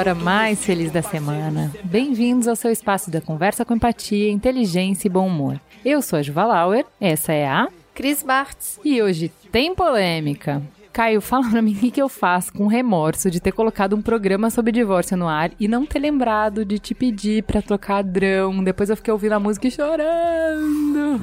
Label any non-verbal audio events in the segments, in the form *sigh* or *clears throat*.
hora mais feliz da semana. Bem-vindos ao seu espaço da conversa com empatia, inteligência e bom humor. Eu sou a Juva Lauer, essa é a Cris Bartz. E hoje tem polêmica. Caio, *laughs* fala pra mim o que eu faço com remorso de ter colocado um programa sobre divórcio no ar e não ter lembrado de te pedir pra tocar drão. Depois eu fiquei ouvindo a música e chorando.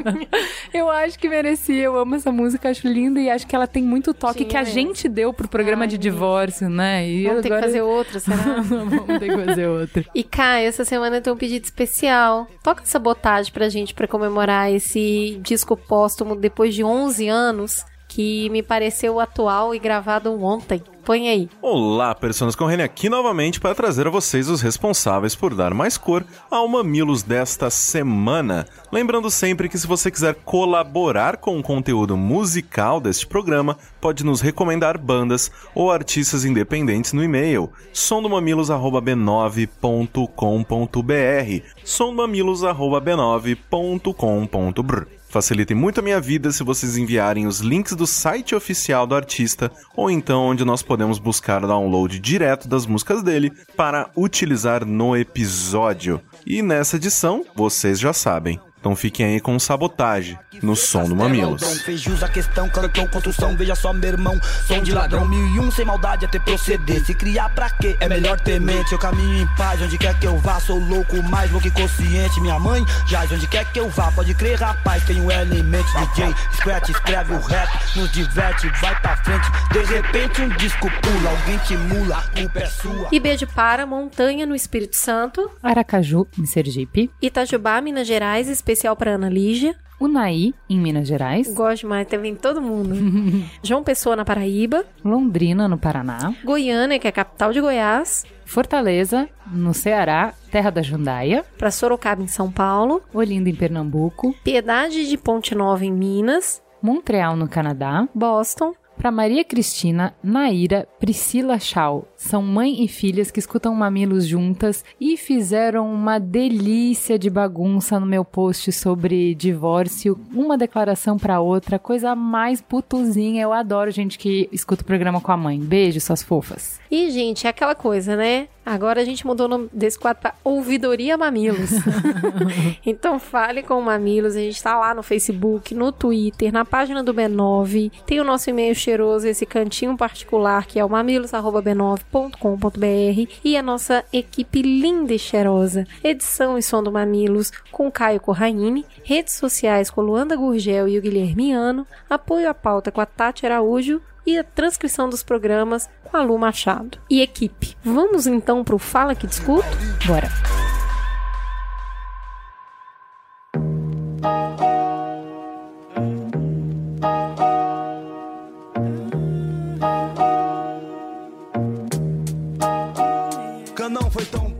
*laughs* eu acho que merecia. Eu amo essa música, acho linda e acho que ela tem muito toque que a gente deu pro programa Ai, de divórcio, né? E vamos agora... ter que fazer outra, será? *laughs* vamos ter que fazer outra. E Caio, essa semana tem um pedido especial. Toca sabotagem pra gente pra comemorar esse disco póstumo depois de 11 anos que me pareceu atual e gravado ontem. Põe aí. Olá, pessoas com Rene aqui novamente para trazer a vocês os responsáveis por dar mais cor ao Mamilos desta semana. Lembrando sempre que se você quiser colaborar com o conteúdo musical deste programa, pode nos recomendar bandas ou artistas independentes no e-mail sondomamilos@b9.com.br sondomamilos@b9.com.br Facilite muito a minha vida se vocês enviarem os links do site oficial do artista ou então onde nós podemos buscar o download direto das músicas dele para utilizar no episódio. E nessa edição, vocês já sabem, então fiquem aí com sabotagem no som do Mamilos. Fez a questão, cantou construção, veja só meu irmão, som de ladrão, mil e um sem maldade até proceder. Se criar pra quê? É melhor ter mente, eu caminho em paz, onde quer que eu vá, sou louco, mais louco e consciente. Minha mãe jaz, onde quer que eu vá, pode crer, rapaz, tenho elementos, DJ, scratch, escreve o rap, nos diverte, vai pra frente. De repente um disco pula, alguém te mula, culpa é sua. E beijo para Montanha no Espírito Santo, Aracaju, em Sergipe, Itajubá, Minas Gerais, especial para Ana Lígia. Unaí, em Minas Gerais. Gosto mais, também todo mundo. *laughs* João Pessoa, na Paraíba. Londrina, no Paraná. Goiânia, que é a capital de Goiás. Fortaleza, no Ceará, terra da Jundaia. Para Sorocaba, em São Paulo. Olinda, em Pernambuco. Piedade de Ponte Nova, em Minas. Montreal, no Canadá. Boston. Para Maria Cristina, Naira, Priscila Shaw. São mãe e filhas que escutam mamilos juntas e fizeram uma delícia de bagunça no meu post sobre divórcio, uma declaração para outra, coisa mais putuzinha. Eu adoro gente que escuta o programa com a mãe. Beijo, suas fofas. E, gente, é aquela coisa, né? Agora a gente mudou o nome desse quadro para Ouvidoria Mamilos. *laughs* então fale com o Mamilos. A gente está lá no Facebook, no Twitter, na página do B9. Tem o nosso e-mail cheiroso, esse cantinho particular que é o mamilos.b9.com.br e a nossa equipe linda e cheirosa. Edição e som do Mamilos com Caio Corraine, redes sociais com Luanda Gurgel e o Guilhermiano, apoio à pauta com a Tati Araújo e a transcrição dos programas com a Lu Machado. E equipe. Vamos então para o Fala que Discuto? Bora!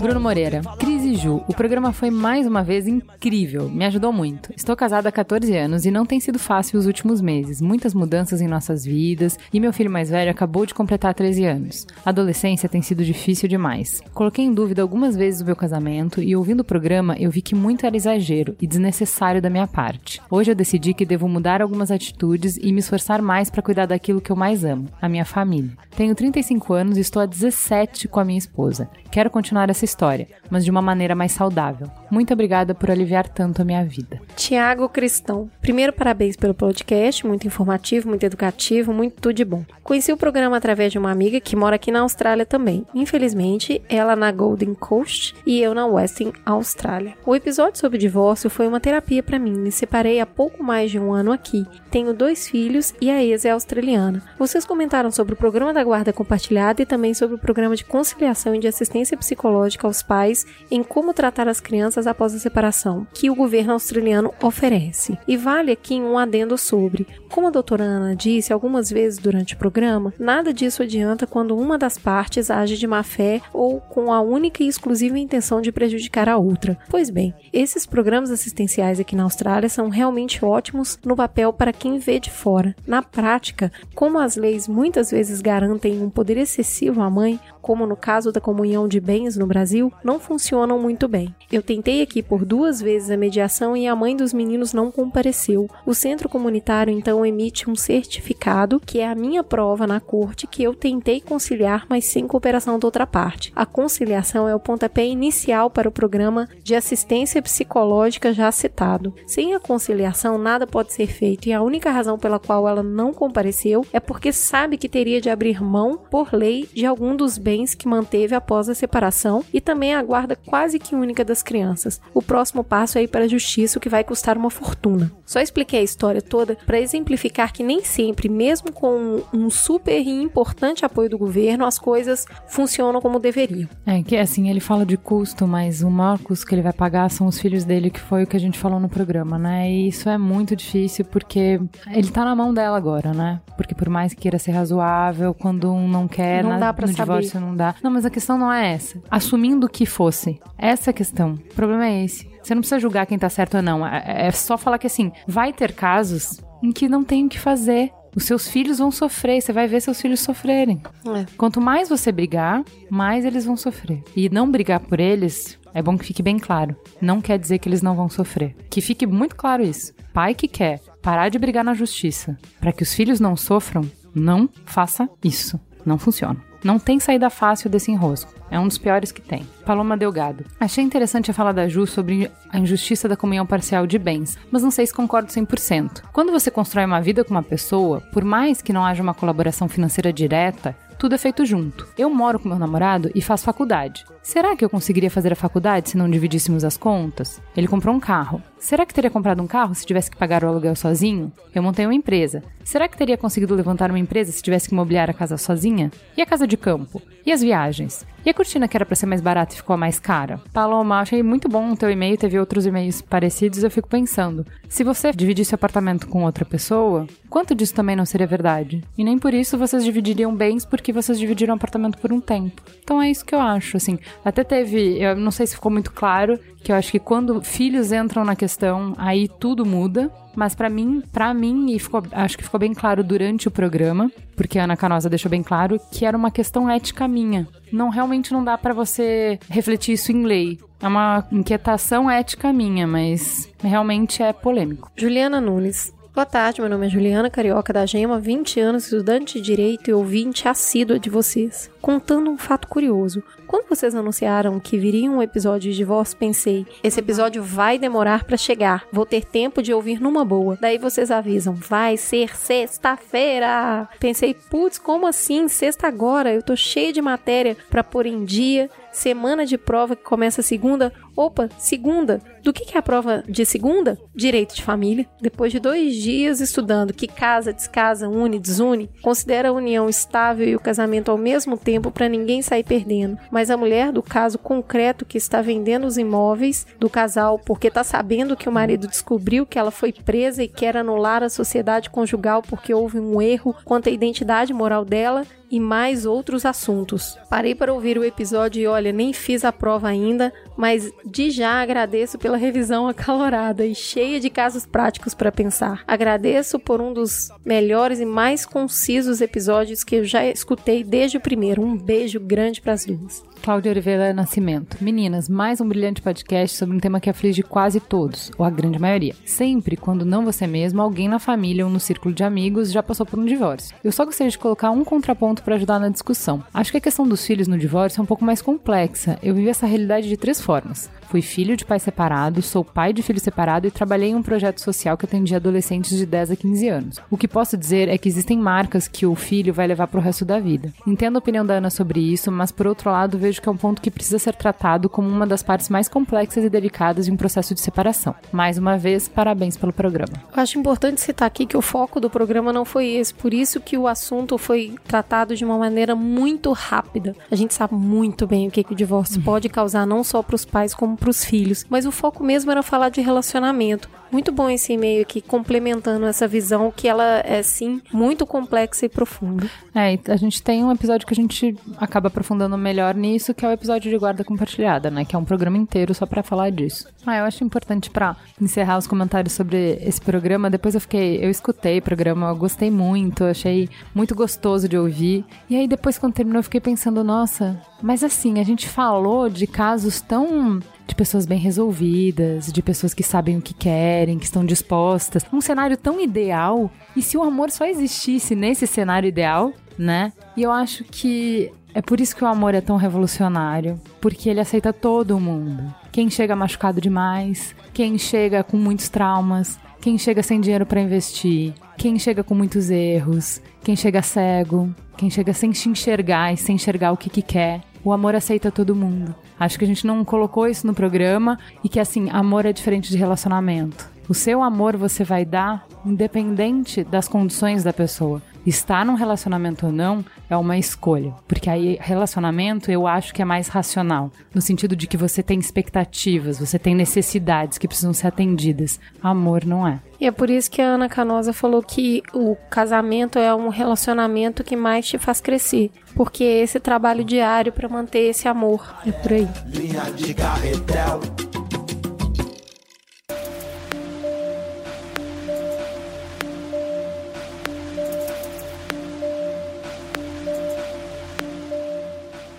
Bruno Moreira, Cris e Ju, o programa foi mais uma vez incrível, me ajudou muito. Estou casada há 14 anos e não tem sido fácil os últimos meses, muitas mudanças em nossas vidas e meu filho mais velho acabou de completar 13 anos. A adolescência tem sido difícil demais. Coloquei em dúvida algumas vezes o meu casamento e ouvindo o programa eu vi que muito era exagero e desnecessário da minha parte. Hoje eu decidi que devo mudar algumas atitudes e me esforçar mais para cuidar daquilo que eu mais amo, a minha família. Tenho 35 anos e estou há 17 com a minha esposa. Quero continuar essa história, mas de uma maneira mais saudável. Muito obrigada por aliviar tanto a minha vida. Tiago Cristão, primeiro parabéns pelo podcast, muito informativo, muito educativo, muito tudo de bom. Conheci o programa através de uma amiga que mora aqui na Austrália também. Infelizmente, ela na Golden Coast e eu na Western Austrália. O episódio sobre divórcio foi uma terapia para mim. Me separei há pouco mais de um ano aqui. Tenho dois filhos e a ex é australiana. Vocês comentaram sobre o programa da guarda compartilhada e também sobre o programa de conciliação e de assistência psicológica aos pais em como tratar as crianças após a separação, que o governo australiano oferece. E vale aqui um adendo sobre. Como a doutora Ana disse algumas vezes durante o programa, nada disso adianta quando uma das partes age de má fé ou com a única e exclusiva intenção de prejudicar a outra. Pois bem, esses programas assistenciais aqui na Austrália são realmente ótimos no papel para quem vê de fora. Na prática, como as leis muitas vezes garantem um poder excessivo à mãe, como no caso da comunhão de bens no Brasil, não funcionam muito bem. Eu tentei aqui por duas vezes a mediação e a mãe dos meninos não compareceu. O centro comunitário então emite um certificado, que é a minha prova na corte que eu tentei conciliar, mas sem cooperação da outra parte. A conciliação é o pontapé inicial para o programa de assistência psicológica já citado. Sem a conciliação, nada pode ser feito e a única razão pela qual ela não compareceu é porque sabe que teria de abrir mão, por lei, de algum dos bens que manteve após a separação e também a guarda quase que única das crianças. O próximo passo é ir para a justiça, o que vai custar uma fortuna. Só expliquei a história toda para exemplificar que nem sempre, mesmo com um super e importante apoio do governo, as coisas funcionam como deveriam. É que assim, ele fala de custo, mas o maior custo que ele vai pagar são os filhos dele, que foi o que a gente falou no programa, né? E isso é muito difícil porque ele tá na mão dela agora, né? Porque por mais que queira ser razoável, quando um não quer, não na, dá para no saber. divórcio não dá. Não, mas a questão não é essa. Assumindo que fosse. Essa é a questão. O problema é esse. Você não precisa julgar quem tá certo ou não. É, é só falar que assim, vai ter casos em que não tem o que fazer. Os seus filhos vão sofrer, você vai ver seus filhos sofrerem. É. Quanto mais você brigar, mais eles vão sofrer. E não brigar por eles, é bom que fique bem claro. Não quer dizer que eles não vão sofrer. Que fique muito claro isso. Pai que quer parar de brigar na justiça para que os filhos não sofram, não faça isso. Não funciona. Não tem saída fácil desse enrosco. É um dos piores que tem. Paloma Delgado. Achei interessante a fala da Ju sobre a injustiça da comunhão parcial de bens, mas não sei se concordo 100%. Quando você constrói uma vida com uma pessoa, por mais que não haja uma colaboração financeira direta, tudo é feito junto. Eu moro com meu namorado e faço faculdade. Será que eu conseguiria fazer a faculdade se não dividíssemos as contas? Ele comprou um carro. Será que teria comprado um carro se tivesse que pagar o aluguel sozinho? Eu montei uma empresa. Será que teria conseguido levantar uma empresa se tivesse que mobiliar a casa sozinha? E a casa de campo? E as viagens? E a cortina que era para ser mais barata ficou a mais cara? Paloma, achei muito bom o teu e-mail, teve outros e-mails parecidos, eu fico pensando. Se você dividisse o apartamento com outra pessoa, quanto disso também não seria verdade? E nem por isso vocês dividiriam bens porque vocês dividiram o apartamento por um tempo. Então é isso que eu acho, assim. Até teve, eu não sei se ficou muito claro, que eu acho que quando filhos entram na questão, aí tudo muda. Mas para mim, para mim, e ficou, acho que ficou bem claro durante o programa, porque a Ana Canosa deixou bem claro que era uma questão ética minha. Não realmente não dá para você refletir isso em lei. É uma inquietação ética minha, mas realmente é polêmico. Juliana Nunes. Boa tarde, meu nome é Juliana Carioca da Gema, 20 anos, estudante de Direito e ouvinte assídua de vocês. Contando um fato curioso. Quando vocês anunciaram que viria um episódio de divórcio, pensei, esse episódio vai demorar para chegar. Vou ter tempo de ouvir numa boa. Daí vocês avisam, vai ser sexta-feira. Pensei, putz, como assim? Sexta agora? Eu tô cheia de matéria para pôr em dia. Semana de prova que começa segunda. Opa, segunda. Do que, que é a prova de segunda? Direito de família. Depois de dois dias estudando que casa, descasa, une, desune, considera a união estável e o casamento ao mesmo tempo para ninguém sair perdendo. Mas a mulher do caso concreto que está vendendo os imóveis do casal porque está sabendo que o marido descobriu que ela foi presa e quer anular a sociedade conjugal porque houve um erro quanto à identidade moral dela e mais outros assuntos. Parei para ouvir o episódio e olha, nem fiz a prova ainda, mas de já agradeço pela revisão acalorada e cheia de casos práticos para pensar. Agradeço por um dos melhores e mais concisos episódios que eu já escutei desde o primeiro. Um beijo grande para as duas. Cláudia Oliveira Nascimento. Meninas, mais um brilhante podcast sobre um tema que aflige quase todos, ou a grande maioria. Sempre, quando não você mesmo, alguém na família ou no círculo de amigos já passou por um divórcio. Eu só gostaria de colocar um contraponto para ajudar na discussão. Acho que a questão dos filhos no divórcio é um pouco mais complexa. Eu vivi essa realidade de três formas. Fui filho de pai separado, sou pai de filho separado e trabalhei em um projeto social que atendia adolescentes de 10 a 15 anos. O que posso dizer é que existem marcas que o filho vai levar pro resto da vida. Entendo a opinião da Ana sobre isso, mas por outro lado vejo que é um ponto que precisa ser tratado como uma das partes mais complexas e delicadas de um processo de separação. Mais uma vez, parabéns pelo programa. Eu acho importante citar aqui que o foco do programa não foi esse, por isso que o assunto foi tratado de uma maneira muito rápida. A gente sabe muito bem o que, que o divórcio pode causar, não só pros pais como pros filhos. Mas o foco mesmo era falar de relacionamento. Muito bom esse e-mail aqui, complementando essa visão que ela é, sim, muito complexa e profunda. É, a gente tem um episódio que a gente acaba aprofundando melhor nisso, que é o episódio de guarda compartilhada, né? Que é um programa inteiro só para falar disso. Ah, eu acho importante para encerrar os comentários sobre esse programa. Depois eu fiquei, eu escutei o programa, eu gostei muito, achei muito gostoso de ouvir. E aí depois quando terminou eu fiquei pensando, nossa, mas assim, a gente falou de casos tão de pessoas bem resolvidas, de pessoas que sabem o que querem, que estão dispostas. Um cenário tão ideal. E se o amor só existisse nesse cenário ideal, né? E eu acho que é por isso que o amor é tão revolucionário, porque ele aceita todo mundo. Quem chega machucado demais, quem chega com muitos traumas, quem chega sem dinheiro para investir, quem chega com muitos erros, quem chega cego, quem chega sem se enxergar e sem enxergar o que, que quer. O amor aceita todo mundo. Acho que a gente não colocou isso no programa e que assim, amor é diferente de relacionamento. O seu amor você vai dar independente das condições da pessoa. Estar num relacionamento ou não é uma escolha, porque aí relacionamento eu acho que é mais racional, no sentido de que você tem expectativas, você tem necessidades que precisam ser atendidas. Amor não é. E é por isso que a Ana Canosa falou que o casamento é um relacionamento que mais te faz crescer, porque é esse trabalho diário para manter esse amor. É por aí. Linha de carretel.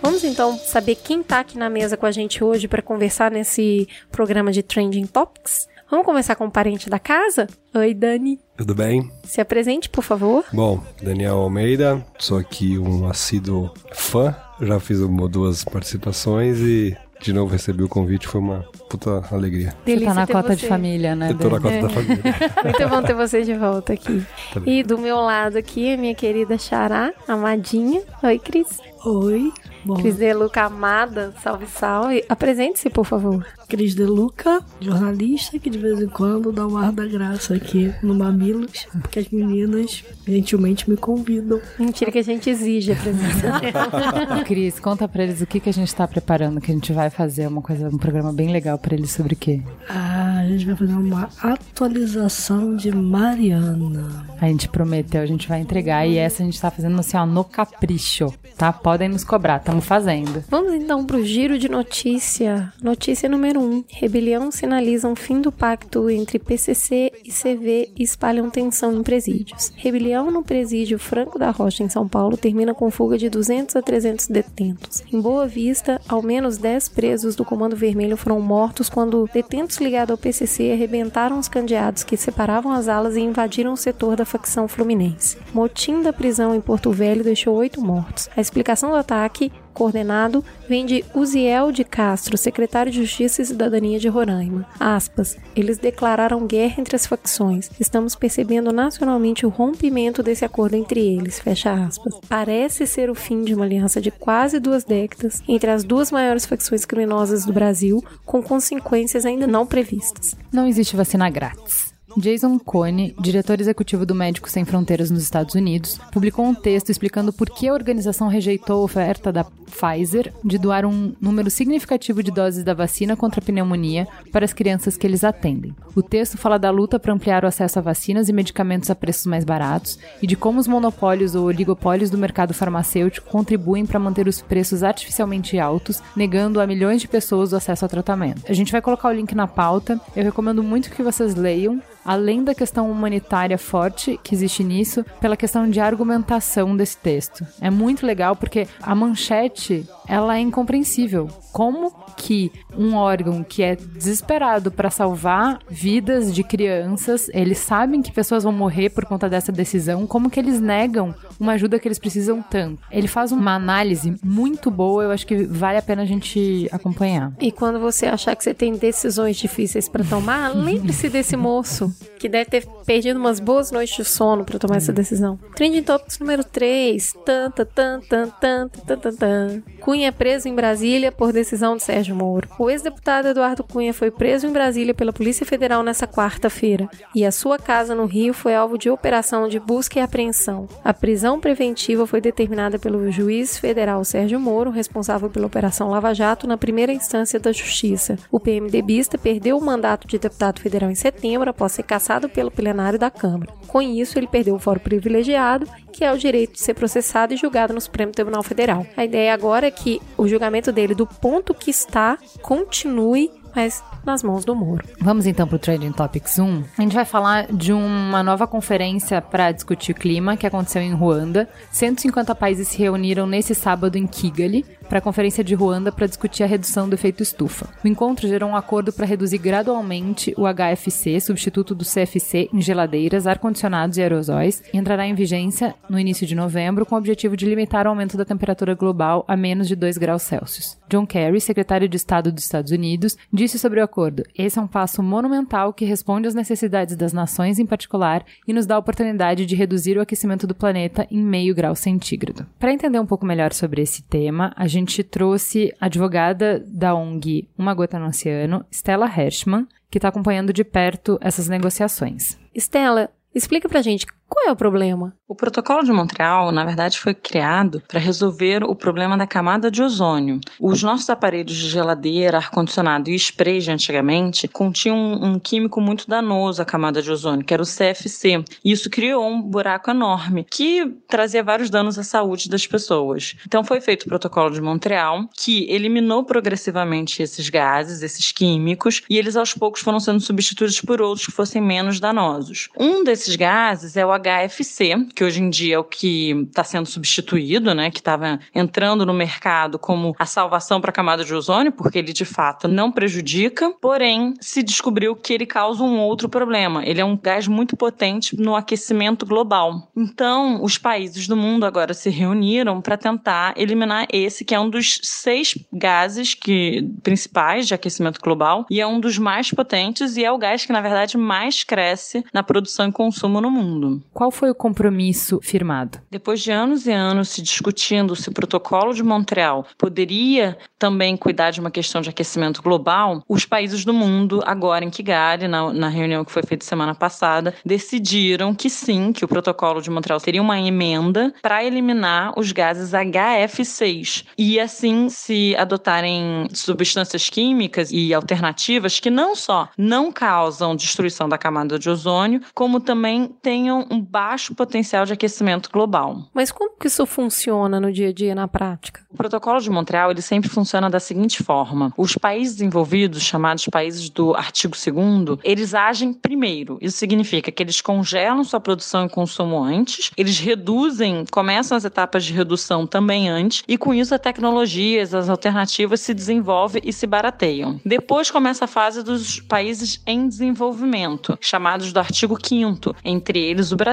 Vamos então saber quem tá aqui na mesa com a gente hoje para conversar nesse programa de Trending Topics. Vamos começar com o parente da casa? Oi, Dani. Tudo bem? Se apresente, por favor. Bom, Daniel Almeida, sou aqui um assíduo fã. Já fiz uma ou duas participações e de novo recebi o convite, foi uma puta alegria. Delícia você tá na cota você. de família, né? Eu tô na cota é. da família. *laughs* Muito bom ter você de volta aqui. Tá e do meu lado aqui, a minha querida Xará, amadinha. Oi, Cris. Oi. Bom. Cris De Luca Amada, salve, salve. Apresente-se, por favor. Cris De Luca, jornalista que de vez em quando dá um ar da graça aqui no Mamilos, porque as meninas gentilmente me convidam. Mentira que a gente exige a presença *laughs* Cris, conta pra eles o que, que a gente tá preparando, que a gente vai fazer uma coisa, um programa bem legal pra eles sobre o quê? Ah, a gente vai fazer uma atualização de Mariana. A gente prometeu, a gente vai entregar e essa a gente tá fazendo assim, ó, no capricho, tá? Podem nos cobrar, tá? Estamos fazendo. Vamos então para o giro de notícia. Notícia número 1. Um. Rebelião sinaliza um fim do pacto entre PCC e CV e espalham tensão em presídios. Rebelião no presídio Franco da Rocha, em São Paulo, termina com fuga de 200 a 300 detentos. Em Boa Vista, ao menos 10 presos do Comando Vermelho foram mortos quando detentos ligados ao PCC arrebentaram os candeados que separavam as alas e invadiram o setor da facção fluminense. Motim da prisão em Porto Velho deixou oito mortos. A explicação do ataque coordenado vem de Uziel de Castro, secretário de Justiça e Cidadania de Roraima. Aspas, eles declararam guerra entre as facções. Estamos percebendo nacionalmente o rompimento desse acordo entre eles. Fecha aspas. Parece ser o fim de uma aliança de quase duas décadas entre as duas maiores facções criminosas do Brasil, com consequências ainda não previstas. Não existe vacina grátis. Jason Cone, diretor executivo do Médicos Sem Fronteiras nos Estados Unidos, publicou um texto explicando por que a organização rejeitou a oferta da Pfizer de doar um número significativo de doses da vacina contra a pneumonia para as crianças que eles atendem. O texto fala da luta para ampliar o acesso a vacinas e medicamentos a preços mais baratos e de como os monopólios ou oligopólios do mercado farmacêutico contribuem para manter os preços artificialmente altos, negando a milhões de pessoas o acesso ao tratamento. A gente vai colocar o link na pauta. Eu recomendo muito que vocês leiam além da questão humanitária forte que existe nisso, pela questão de argumentação desse texto. É muito legal porque a manchete ela é incompreensível. Como que um órgão que é desesperado para salvar vidas de crianças, eles sabem que pessoas vão morrer por conta dessa decisão, como que eles negam uma ajuda que eles precisam tanto? Ele faz uma análise muito boa, eu acho que vale a pena a gente acompanhar. E quando você achar que você tem decisões difíceis para tomar, *laughs* lembre-se desse moço que deve ter perdido umas boas noites de sono para tomar essa decisão. Trending Topics número 3. Tan, tan, tan, tan, tan, tan, tan, tan. Cunha Cunha é preso em Brasília por decisão de Sérgio Moro. O ex-deputado Eduardo Cunha foi preso em Brasília pela Polícia Federal nessa quarta-feira e a sua casa no Rio foi alvo de operação de busca e apreensão. A prisão preventiva foi determinada pelo juiz federal Sérgio Moro, responsável pela Operação Lava Jato, na primeira instância da Justiça. O PMDBista perdeu o mandato de deputado federal em setembro após ser cassado pelo plenário da Câmara. Com isso, ele perdeu o fórum privilegiado, que é o direito de ser processado e julgado no Supremo Tribunal Federal. A ideia agora é que o julgamento dele, do ponto que está, continue mas nas mãos do Moro. Vamos então para o Trending Topics 1. A gente vai falar de uma nova conferência para discutir o clima que aconteceu em Ruanda. 150 países se reuniram nesse sábado em Kigali para a Conferência de Ruanda para discutir a redução do efeito estufa. O encontro gerou um acordo para reduzir gradualmente o HFC, substituto do CFC, em geladeiras, ar-condicionados e aerosóis, e entrará em vigência no início de novembro com o objetivo de limitar o aumento da temperatura global a menos de 2 graus Celsius. John Kerry, secretário de Estado dos Estados Unidos, disse sobre o acordo: esse é um passo monumental que responde às necessidades das nações em particular e nos dá a oportunidade de reduzir o aquecimento do planeta em meio grau centígrado. Para entender um pouco melhor sobre esse tema, a gente trouxe a advogada da ONG Uma Gota no Oceano, Stella Hershman, que está acompanhando de perto essas negociações. Stella, explica pra gente qual é o problema? O Protocolo de Montreal, na verdade, foi criado para resolver o problema da camada de ozônio. Os nossos aparelhos de geladeira, ar-condicionado e spray de antigamente continham um, um químico muito danoso à camada de ozônio, que era o CFC. E isso criou um buraco enorme que trazia vários danos à saúde das pessoas. Então foi feito o Protocolo de Montreal, que eliminou progressivamente esses gases, esses químicos, e eles aos poucos foram sendo substituídos por outros que fossem menos danosos. Um desses gases é o HFC, que hoje em dia é o que está sendo substituído, né, que estava entrando no mercado como a salvação para a camada de ozônio, porque ele de fato não prejudica, porém se descobriu que ele causa um outro problema. Ele é um gás muito potente no aquecimento global. Então, os países do mundo agora se reuniram para tentar eliminar esse, que é um dos seis gases que principais de aquecimento global e é um dos mais potentes e é o gás que na verdade mais cresce na produção e consumo no mundo. Qual foi o compromisso firmado? Depois de anos e anos se discutindo se o protocolo de Montreal poderia também cuidar de uma questão de aquecimento global, os países do mundo, agora em Kigali, na, na reunião que foi feita semana passada, decidiram que sim, que o protocolo de Montreal teria uma emenda para eliminar os gases HF6 e assim se adotarem substâncias químicas e alternativas que não só não causam destruição da camada de ozônio, como também tenham um baixo potencial de aquecimento global. Mas como que isso funciona no dia a dia, na prática? O protocolo de Montreal ele sempre funciona da seguinte forma: os países envolvidos, chamados países do artigo 2 eles agem primeiro. Isso significa que eles congelam sua produção e consumo antes, eles reduzem, começam as etapas de redução também antes, e com isso as tecnologias, as alternativas se desenvolvem e se barateiam. Depois começa a fase dos países em desenvolvimento, chamados do artigo 5 entre eles o Brasil,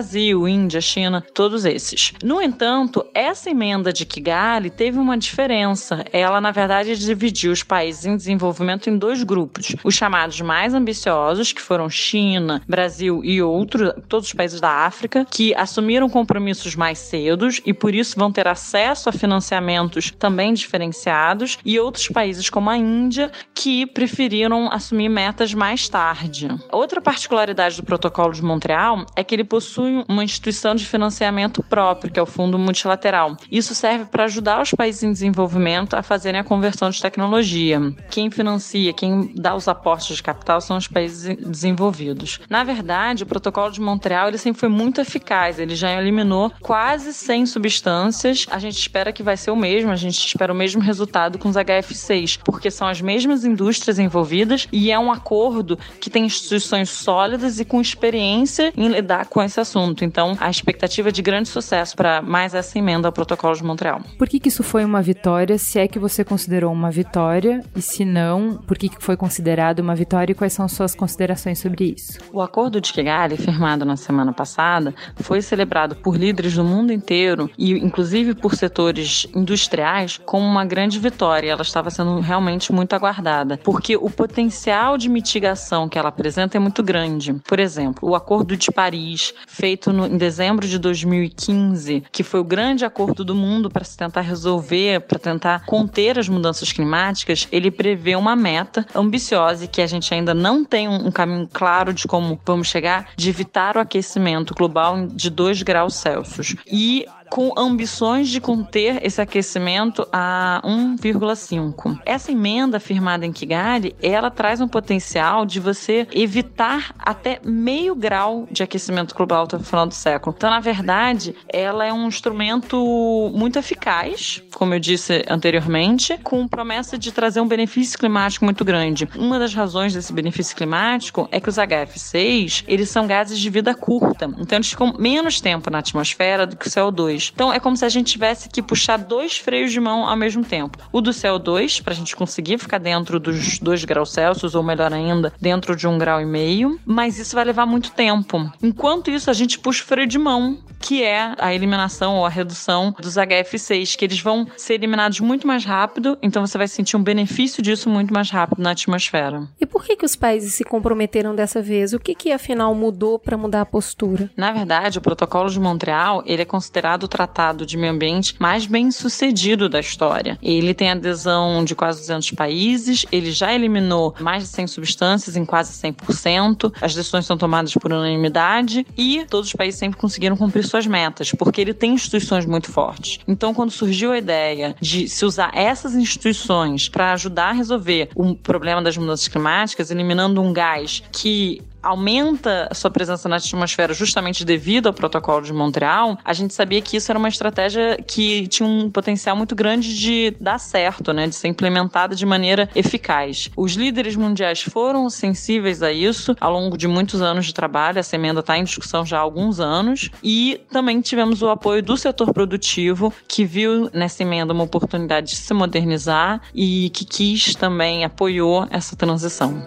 Índia, China, todos esses. No entanto, essa emenda de Kigali teve uma diferença. Ela, na verdade, dividiu os países em desenvolvimento em dois grupos: os chamados mais ambiciosos, que foram China, Brasil e outros, todos os países da África, que assumiram compromissos mais cedos e por isso vão ter acesso a financiamentos também diferenciados, e outros países como a Índia, que preferiram assumir metas mais tarde. Outra particularidade do Protocolo de Montreal é que ele possui uma instituição de financiamento próprio, que é o Fundo Multilateral. Isso serve para ajudar os países em desenvolvimento a fazerem a conversão de tecnologia. Quem financia, quem dá os aportes de capital são os países desenvolvidos. Na verdade, o Protocolo de Montreal ele sempre foi muito eficaz, ele já eliminou quase 100 substâncias. A gente espera que vai ser o mesmo, a gente espera o mesmo resultado com os HF6, porque são as mesmas indústrias envolvidas e é um acordo que tem instituições sólidas e com experiência em lidar com esse assunto. Então, a expectativa é de grande sucesso para mais essa emenda ao Protocolo de Montreal. Por que, que isso foi uma vitória? Se é que você considerou uma vitória e se não, por que, que foi considerado uma vitória e quais são suas considerações sobre isso? O Acordo de Kigali, firmado na semana passada, foi celebrado por líderes do mundo inteiro e inclusive por setores industriais como uma grande vitória. Ela estava sendo realmente muito aguardada, porque o potencial de mitigação que ela apresenta é muito grande. Por exemplo, o Acordo de Paris feito no, em dezembro de 2015, que foi o grande acordo do mundo para se tentar resolver, para tentar conter as mudanças climáticas, ele prevê uma meta ambiciosa e que a gente ainda não tem um, um caminho claro de como vamos chegar, de evitar o aquecimento global de 2 graus Celsius. E com ambições de conter esse aquecimento a 1,5. Essa emenda firmada em Kigali, ela traz um potencial de você evitar até meio grau de aquecimento global até o final do século. Então, na verdade, ela é um instrumento muito eficaz, como eu disse anteriormente, com promessa de trazer um benefício climático muito grande. Uma das razões desse benefício climático é que os HF6, eles são gases de vida curta. Então, eles ficam menos tempo na atmosfera do que o CO2. Então é como se a gente tivesse que puxar dois freios de mão ao mesmo tempo. O do CO2, para a gente conseguir ficar dentro dos 2 graus Celsius, ou melhor ainda, dentro de um grau e meio, mas isso vai levar muito tempo. Enquanto isso, a gente puxa o freio de mão, que é a eliminação ou a redução dos HF6, que eles vão ser eliminados muito mais rápido, então você vai sentir um benefício disso muito mais rápido na atmosfera. E por que, que os países se comprometeram dessa vez? O que, que afinal mudou para mudar a postura? Na verdade, o Protocolo de Montreal ele é considerado o tratado de meio ambiente mais bem sucedido da história. Ele tem adesão de quase 200 países, ele já eliminou mais de 100 substâncias em quase 100%, as decisões são tomadas por unanimidade e todos os países sempre conseguiram cumprir suas metas, porque ele tem instituições muito fortes. Então, quando surgiu a ideia de se usar essas instituições para ajudar a resolver o problema das mudanças climáticas, eliminando um gás que aumenta a sua presença na atmosfera justamente devido ao protocolo de Montreal, a gente sabia que isso era uma estratégia que tinha um potencial muito grande de dar certo, né, de ser implementada de maneira eficaz. Os líderes mundiais foram sensíveis a isso ao longo de muitos anos de trabalho, essa emenda está em discussão já há alguns anos, e também tivemos o apoio do setor produtivo, que viu nessa emenda uma oportunidade de se modernizar e que quis também apoiou essa transição.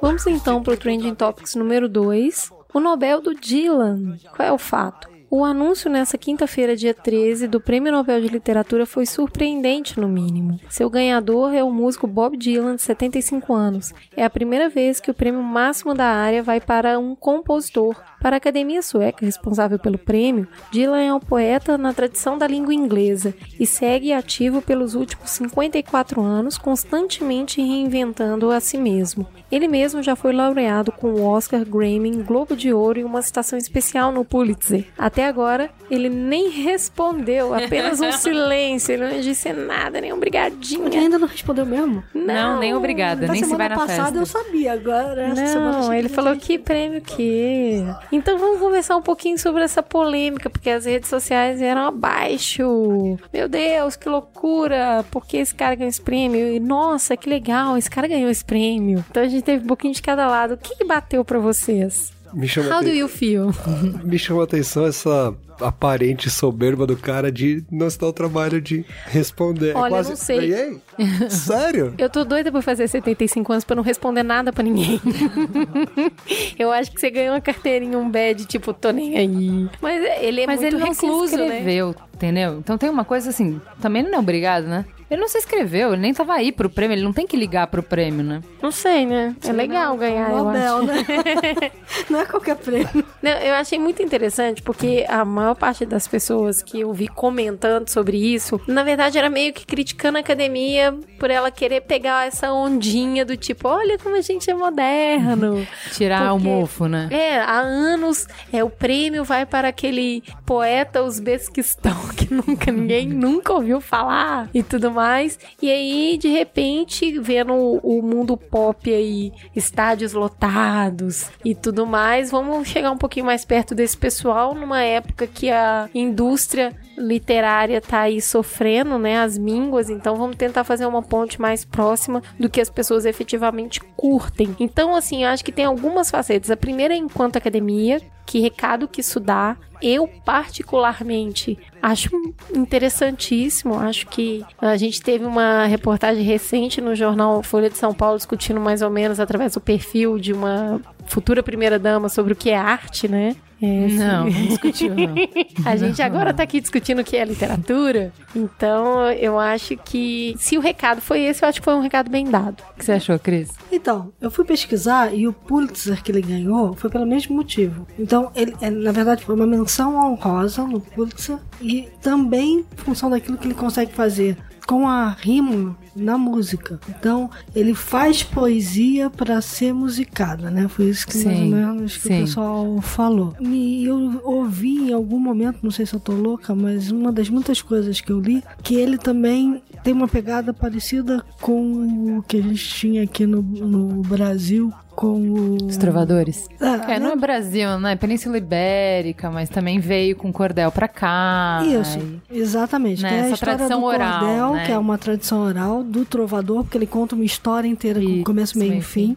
Vamos então para o Trending Topics número 2. O Nobel do Dylan. Qual é o fato? O anúncio nessa quinta-feira, dia 13, do Prêmio Nobel de Literatura foi surpreendente, no mínimo. Seu ganhador é o músico Bob Dylan, de 75 anos. É a primeira vez que o prêmio máximo da área vai para um compositor. Para a Academia Sueca, responsável pelo prêmio, Dylan é um poeta na tradição da língua inglesa e segue ativo pelos últimos 54 anos, constantemente reinventando a si mesmo. Ele mesmo já foi laureado com o Oscar, Grammy, Globo de Ouro e uma citação especial no Pulitzer. Até até agora ele nem respondeu, apenas um *laughs* silêncio. Ele não disse nada, nem obrigadinha. Ele ainda não respondeu mesmo? Não, não nem obrigada, nem se vai na passada festa. eu sabia, agora Não, ele falou que prêmio que. Então vamos conversar um pouquinho sobre essa polêmica, porque as redes sociais eram abaixo. Meu Deus, que loucura! Por que esse cara ganhou esse prêmio? E, nossa, que legal, esse cara ganhou esse prêmio. Então a gente teve um pouquinho de cada lado. O que, que bateu para vocês? Me chama How do you feel? *laughs* Me chamou a atenção essa aparente soberba do cara de não se dar o trabalho de responder. Olha, é quase... eu não sei. *laughs* Sério? Eu tô doida por fazer 75 anos pra não responder nada pra ninguém. *laughs* eu acho que você ganhou uma carteirinha, um badge, tipo, tô nem aí. Mas ele é Mas muito ele não recluso, se né? inscreveu, entendeu? Então tem uma coisa assim, também não é obrigado, né? Ele não se inscreveu, ele nem tava aí pro prêmio, ele não tem que ligar pro prêmio, né? Não sei, né? É legal ganhar, eu Nobel, acho. né? *laughs* não é qualquer prêmio. Não, eu achei muito interessante porque a maior parte das pessoas que eu vi comentando sobre isso, na verdade era meio que criticando a academia por ela querer pegar essa ondinha do tipo, olha como a gente é moderno. *laughs* Tirar Porque- o mofo, né? É, há anos é o prêmio vai para aquele poeta uzbequistão *laughs* que nunca ninguém nunca ouviu falar e tudo mais. E aí, de repente, vendo o, o mundo pop aí, estádios lotados e tudo mais, vamos chegar um pouquinho mais perto desse pessoal numa época que a indústria literária tá aí sofrendo, né, as mínguas, então vamos tentar fazer uma ponte mais próxima do que as pessoas efetivamente curtem. Então, assim, eu acho que tem algumas facetas. A primeira é enquanto academia, que recado que isso dá. Eu, particularmente, acho interessantíssimo. Acho que a gente teve uma reportagem recente no jornal Folha de São Paulo discutindo mais ou menos através do perfil de uma futura primeira-dama sobre o que é arte, né? É, sim. Não, não discutiu, não. *laughs* A gente agora tá aqui discutindo o que é literatura, então eu acho que se o recado foi esse, eu acho que foi um recado bem dado. O que você achou, Cris? Então, eu fui pesquisar e o Pulitzer que ele ganhou foi pelo mesmo motivo. Então, ele, é, na verdade, foi uma menção honrosa no Pulitzer e também em função daquilo que ele consegue fazer com a rima na música. Então, ele faz poesia para ser musicada, né? Foi isso que mais ou Sim, menos que sim. o pessoal falou. E eu ouvi em algum momento, não sei se eu tô louca, mas uma das muitas coisas que eu li, que ele também tem uma pegada parecida com o que a gente tinha aqui no, no Brasil com o... Os trovadores? Ah, É, não é Brasil, né? Península Ibérica, mas também veio com cordel pra cá. Isso, e- exatamente. né, Tem a essa tradição do oral, cordel, né? que é uma tradição oral do trovador, porque ele conta uma história inteira com começo, meio e meio, fim.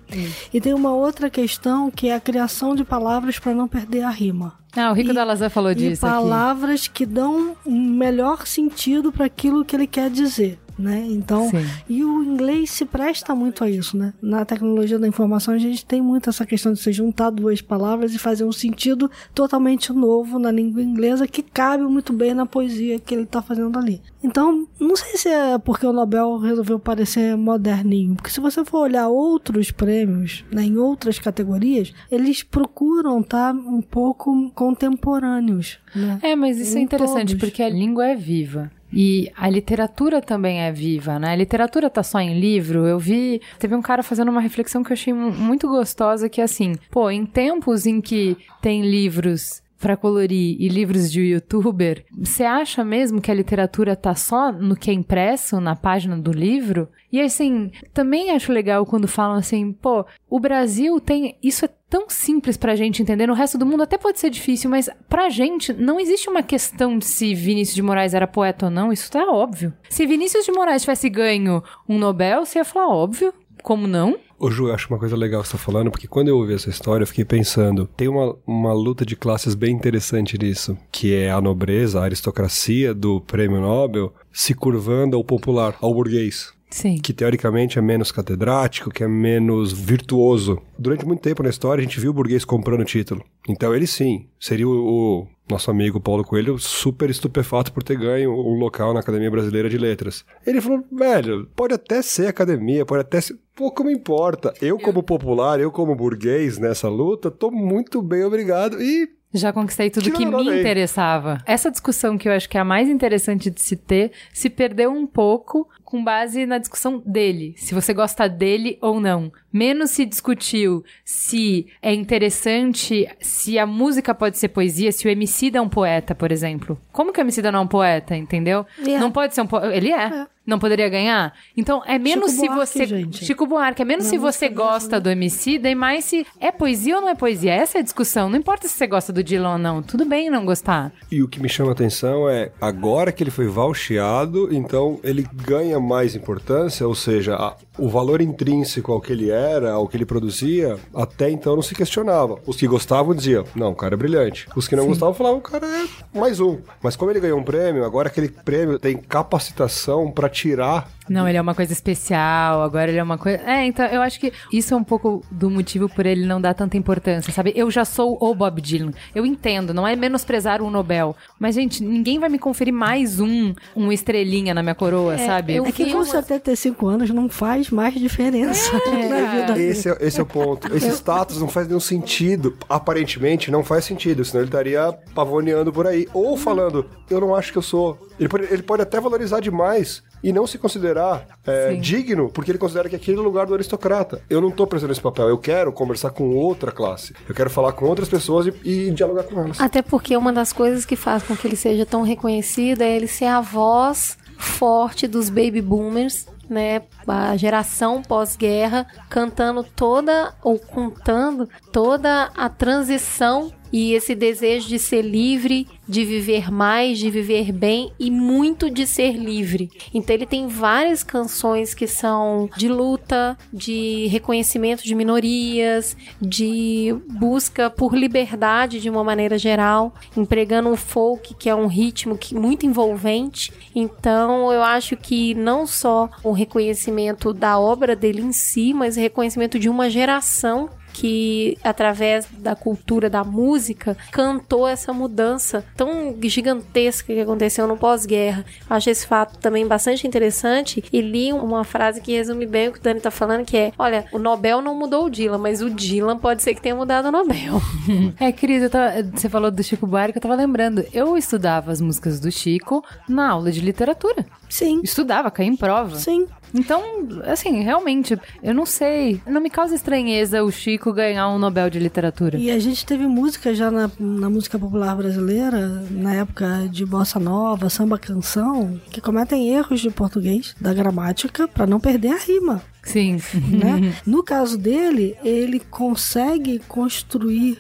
E tem uma outra questão que é a criação de palavras para não perder a rima. Ah, o Rico E- Dalazan falou e disso aqui. palavras que dão um melhor sentido para aquilo que ele quer dizer. Né? Então, Sim. e o inglês se presta muito a isso, né? Na tecnologia da informação, a gente tem muito essa questão de se juntar duas palavras e fazer um sentido totalmente novo na língua inglesa que cabe muito bem na poesia que ele está fazendo ali. Então, não sei se é porque o Nobel resolveu parecer moderninho, porque se você for olhar outros prêmios, né, em outras categorias, eles procuram estar um pouco contemporâneos, né? É, mas isso é Em interessante, todos. porque a língua é viva. E a literatura também é viva, né? A literatura tá só em livro. Eu vi. Teve um cara fazendo uma reflexão que eu achei mu- muito gostosa, que é assim, pô, em tempos em que tem livros pra colorir e livros de youtuber, você acha mesmo que a literatura tá só no que é impresso na página do livro? E assim, também acho legal quando falam assim, pô, o Brasil tem. Isso é tão simples pra gente entender. No resto do mundo até pode ser difícil, mas pra gente não existe uma questão de se Vinícius de Moraes era poeta ou não. Isso tá óbvio. Se Vinícius de Moraes tivesse ganho um Nobel, você ia falar óbvio. Como não? Ô Ju, eu acho uma coisa legal que você tá falando, porque quando eu ouvi essa história, eu fiquei pensando, tem uma, uma luta de classes bem interessante nisso, que é a nobreza, a aristocracia do prêmio Nobel se curvando ao popular, ao burguês. Sim. que teoricamente é menos catedrático, que é menos virtuoso. Durante muito tempo na história, a gente viu o burguês comprando título. Então ele sim, seria o, o nosso amigo Paulo Coelho super estupefato por ter ganho um local na Academia Brasileira de Letras. Ele falou, velho, pode até ser academia, pode até ser... Pouco me importa. Eu, como popular, eu, como burguês nessa luta, tô muito bem obrigado e Já conquistei tudo que o me interessava. Essa discussão que eu acho que é a mais interessante de se ter se perdeu um pouco com base na discussão dele, se você gosta dele ou não. Menos se discutiu se é interessante, se a música pode ser poesia, se o Emicida é um poeta, por exemplo. Como que o Emicida não é um poeta, entendeu? É. Não pode ser um poeta. Ele é. Não poderia ganhar? Então, é menos Chico se Buarque, você... gente. Chico Buarque, é menos Na se você gosta do Emicida e mais se é poesia ou não é poesia. Essa é a discussão. Não importa se você gosta do Dylan ou não. Tudo bem não gostar. E o que me chama a atenção é, agora que ele foi voucheado, então ele ganha mais importância, ou seja, a- o valor intrínseco ao que ele era, ao que ele produzia, até então não se questionava. Os que gostavam diziam, não, o cara é brilhante. Os que não gostavam falavam, o cara é mais um. Mas como ele ganhou um prêmio, agora aquele prêmio tem capacitação pra tirar Não, ele é uma coisa especial, agora ele é uma coisa. É, então eu acho que isso é um pouco do motivo por ele não dar tanta importância, sabe? Eu já sou o Bob Dylan. Eu entendo, não é menosprezar um Nobel. Mas, gente, ninguém vai me conferir mais um, um estrelinha na minha coroa, sabe? eu É que com uma- 75 anos não faz mais diferença É, *laughs* na vida dele. Esse é, esse é o ponto. Esse status não faz nenhum sentido. Aparentemente não faz sentido, senão ele estaria pavoneando por aí. Ou falando, eu não acho que eu sou. Ele pode, ele pode até valorizar demais e não se considerar é, digno, porque ele considera que aquele é o lugar do aristocrata. Eu não tô precisando desse papel, eu quero conversar com outra classe. Eu quero falar com outras pessoas e, e dialogar com elas. Até porque uma das coisas que faz com que ele seja tão reconhecido é ele ser a voz forte dos baby boomers, né? A geração pós-guerra cantando toda ou contando toda a transição e esse desejo de ser livre, de viver mais, de viver bem e muito de ser livre. Então ele tem várias canções que são de luta, de reconhecimento de minorias, de busca por liberdade de uma maneira geral, empregando o folk, que é um ritmo que muito envolvente. Então eu acho que não só o reconhecimento da obra dele em si, mas o reconhecimento de uma geração que, através da cultura da música, cantou essa mudança tão gigantesca que aconteceu no pós-guerra. Acho esse fato também bastante interessante e li uma frase que resume bem o que o Dani tá falando, que é, olha, o Nobel não mudou o Dylan, mas o Dylan pode ser que tenha mudado o Nobel. *laughs* É, Cris, tava- você falou do Chico Buarque, eu tava lembrando. Eu estudava as músicas do Chico na aula de literatura. Sim, Estudava, caí em prova. sim. Então, assim, realmente, eu não sei. Não me causa estranheza o Chico ganhar um Nobel de Literatura. E a gente teve música já na, na música popular brasileira, na época de bossa nova, samba canção, que cometem erros de português, da gramática, para não perder a rima. Sim. *laughs* né? No caso dele, ele consegue construir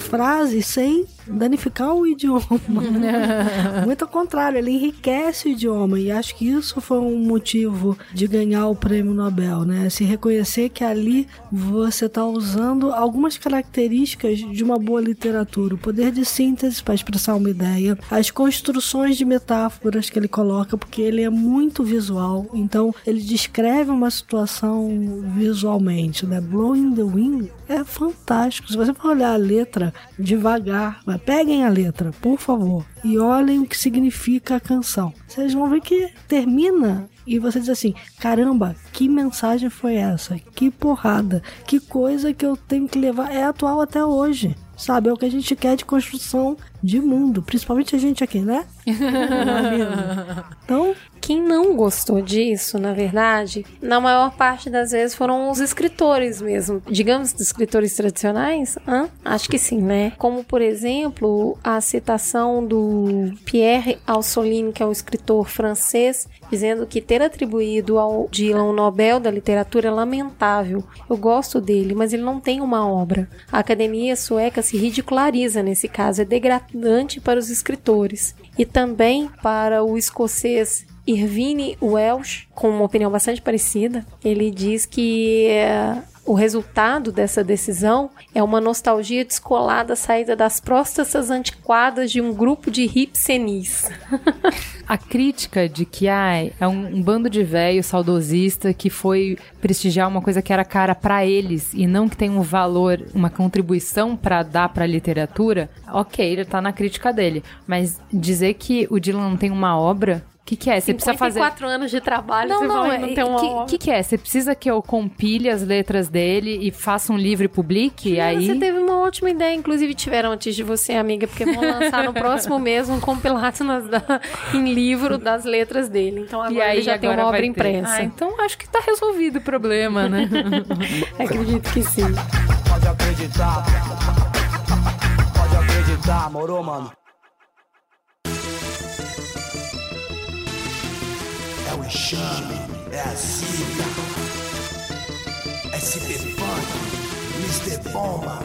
frases sem danificar o idioma. *laughs* *laughs* Muito ao contrário, ele enriquece o idioma e acho que isso foi um motivo de ganhar o prêmio Nobel, né? Se reconhecer que ali você está usando algumas características de uma boa literatura, o poder de síntese para expressar uma ideia, as construções de metáforas que ele coloca, porque ele é muito visual, então ele descreve uma situação visualmente, né? Blowing the Wind é fantástico. Se você for olhar a letra devagar, mas peguem a letra, por favor, e olhem o que significa a canção. Vocês vão ver que termina e você diz assim: caramba, que mensagem foi essa? Que porrada, que coisa que eu tenho que levar. É atual até hoje. Sabe, é o que a gente quer de construção de mundo, principalmente a gente aqui, né? Não é mesmo? Então, Quem não gostou disso, na verdade, na maior parte das vezes foram os escritores mesmo. Digamos, dos escritores tradicionais? Hã? Acho que sim, né? Como, por exemplo, a citação do Pierre Aussolini, que é um escritor francês, dizendo que ter atribuído ao Dylan o Nobel da Literatura é lamentável. Eu gosto dele, mas ele não tem uma obra. A academia sueca se ridiculariza nesse caso, é degradante para os escritores. E também para o escocês Irvine Welsh, com uma opinião bastante parecida. Ele diz que eh, o resultado dessa decisão é uma nostalgia descolada saída das próstatas antiquadas de um grupo de hipsenis. *laughs* A crítica de que ai, é um, um bando de velho saudosista que foi prestigiar uma coisa que era cara pra eles e não que tem um valor, uma contribuição pra dar pra literatura, ok, ele tá na crítica dele. Mas dizer que o Dylan não tem uma obra, o que, que é? Você precisa fazer. 54 anos de trabalho, Não, você não, fala é, que não tem uma que, obra. que que é? Você precisa que eu compile as letras dele e faça um livro e publique? aí... Você teve uma ótima ideia, inclusive tiveram antes de você, amiga, porque vão lançar no *laughs* próximo mês um compilado nas- da- em livro das letras dele. Então agora E aí ele já tem uma obra vai impressa. Ah, então acho que tá resolvido o problema, né? *laughs* Acredito que sim. Pode acreditar. Pode acreditar, morou, mano? O enxame, é a zica. SP Funk, Mr. Bomba.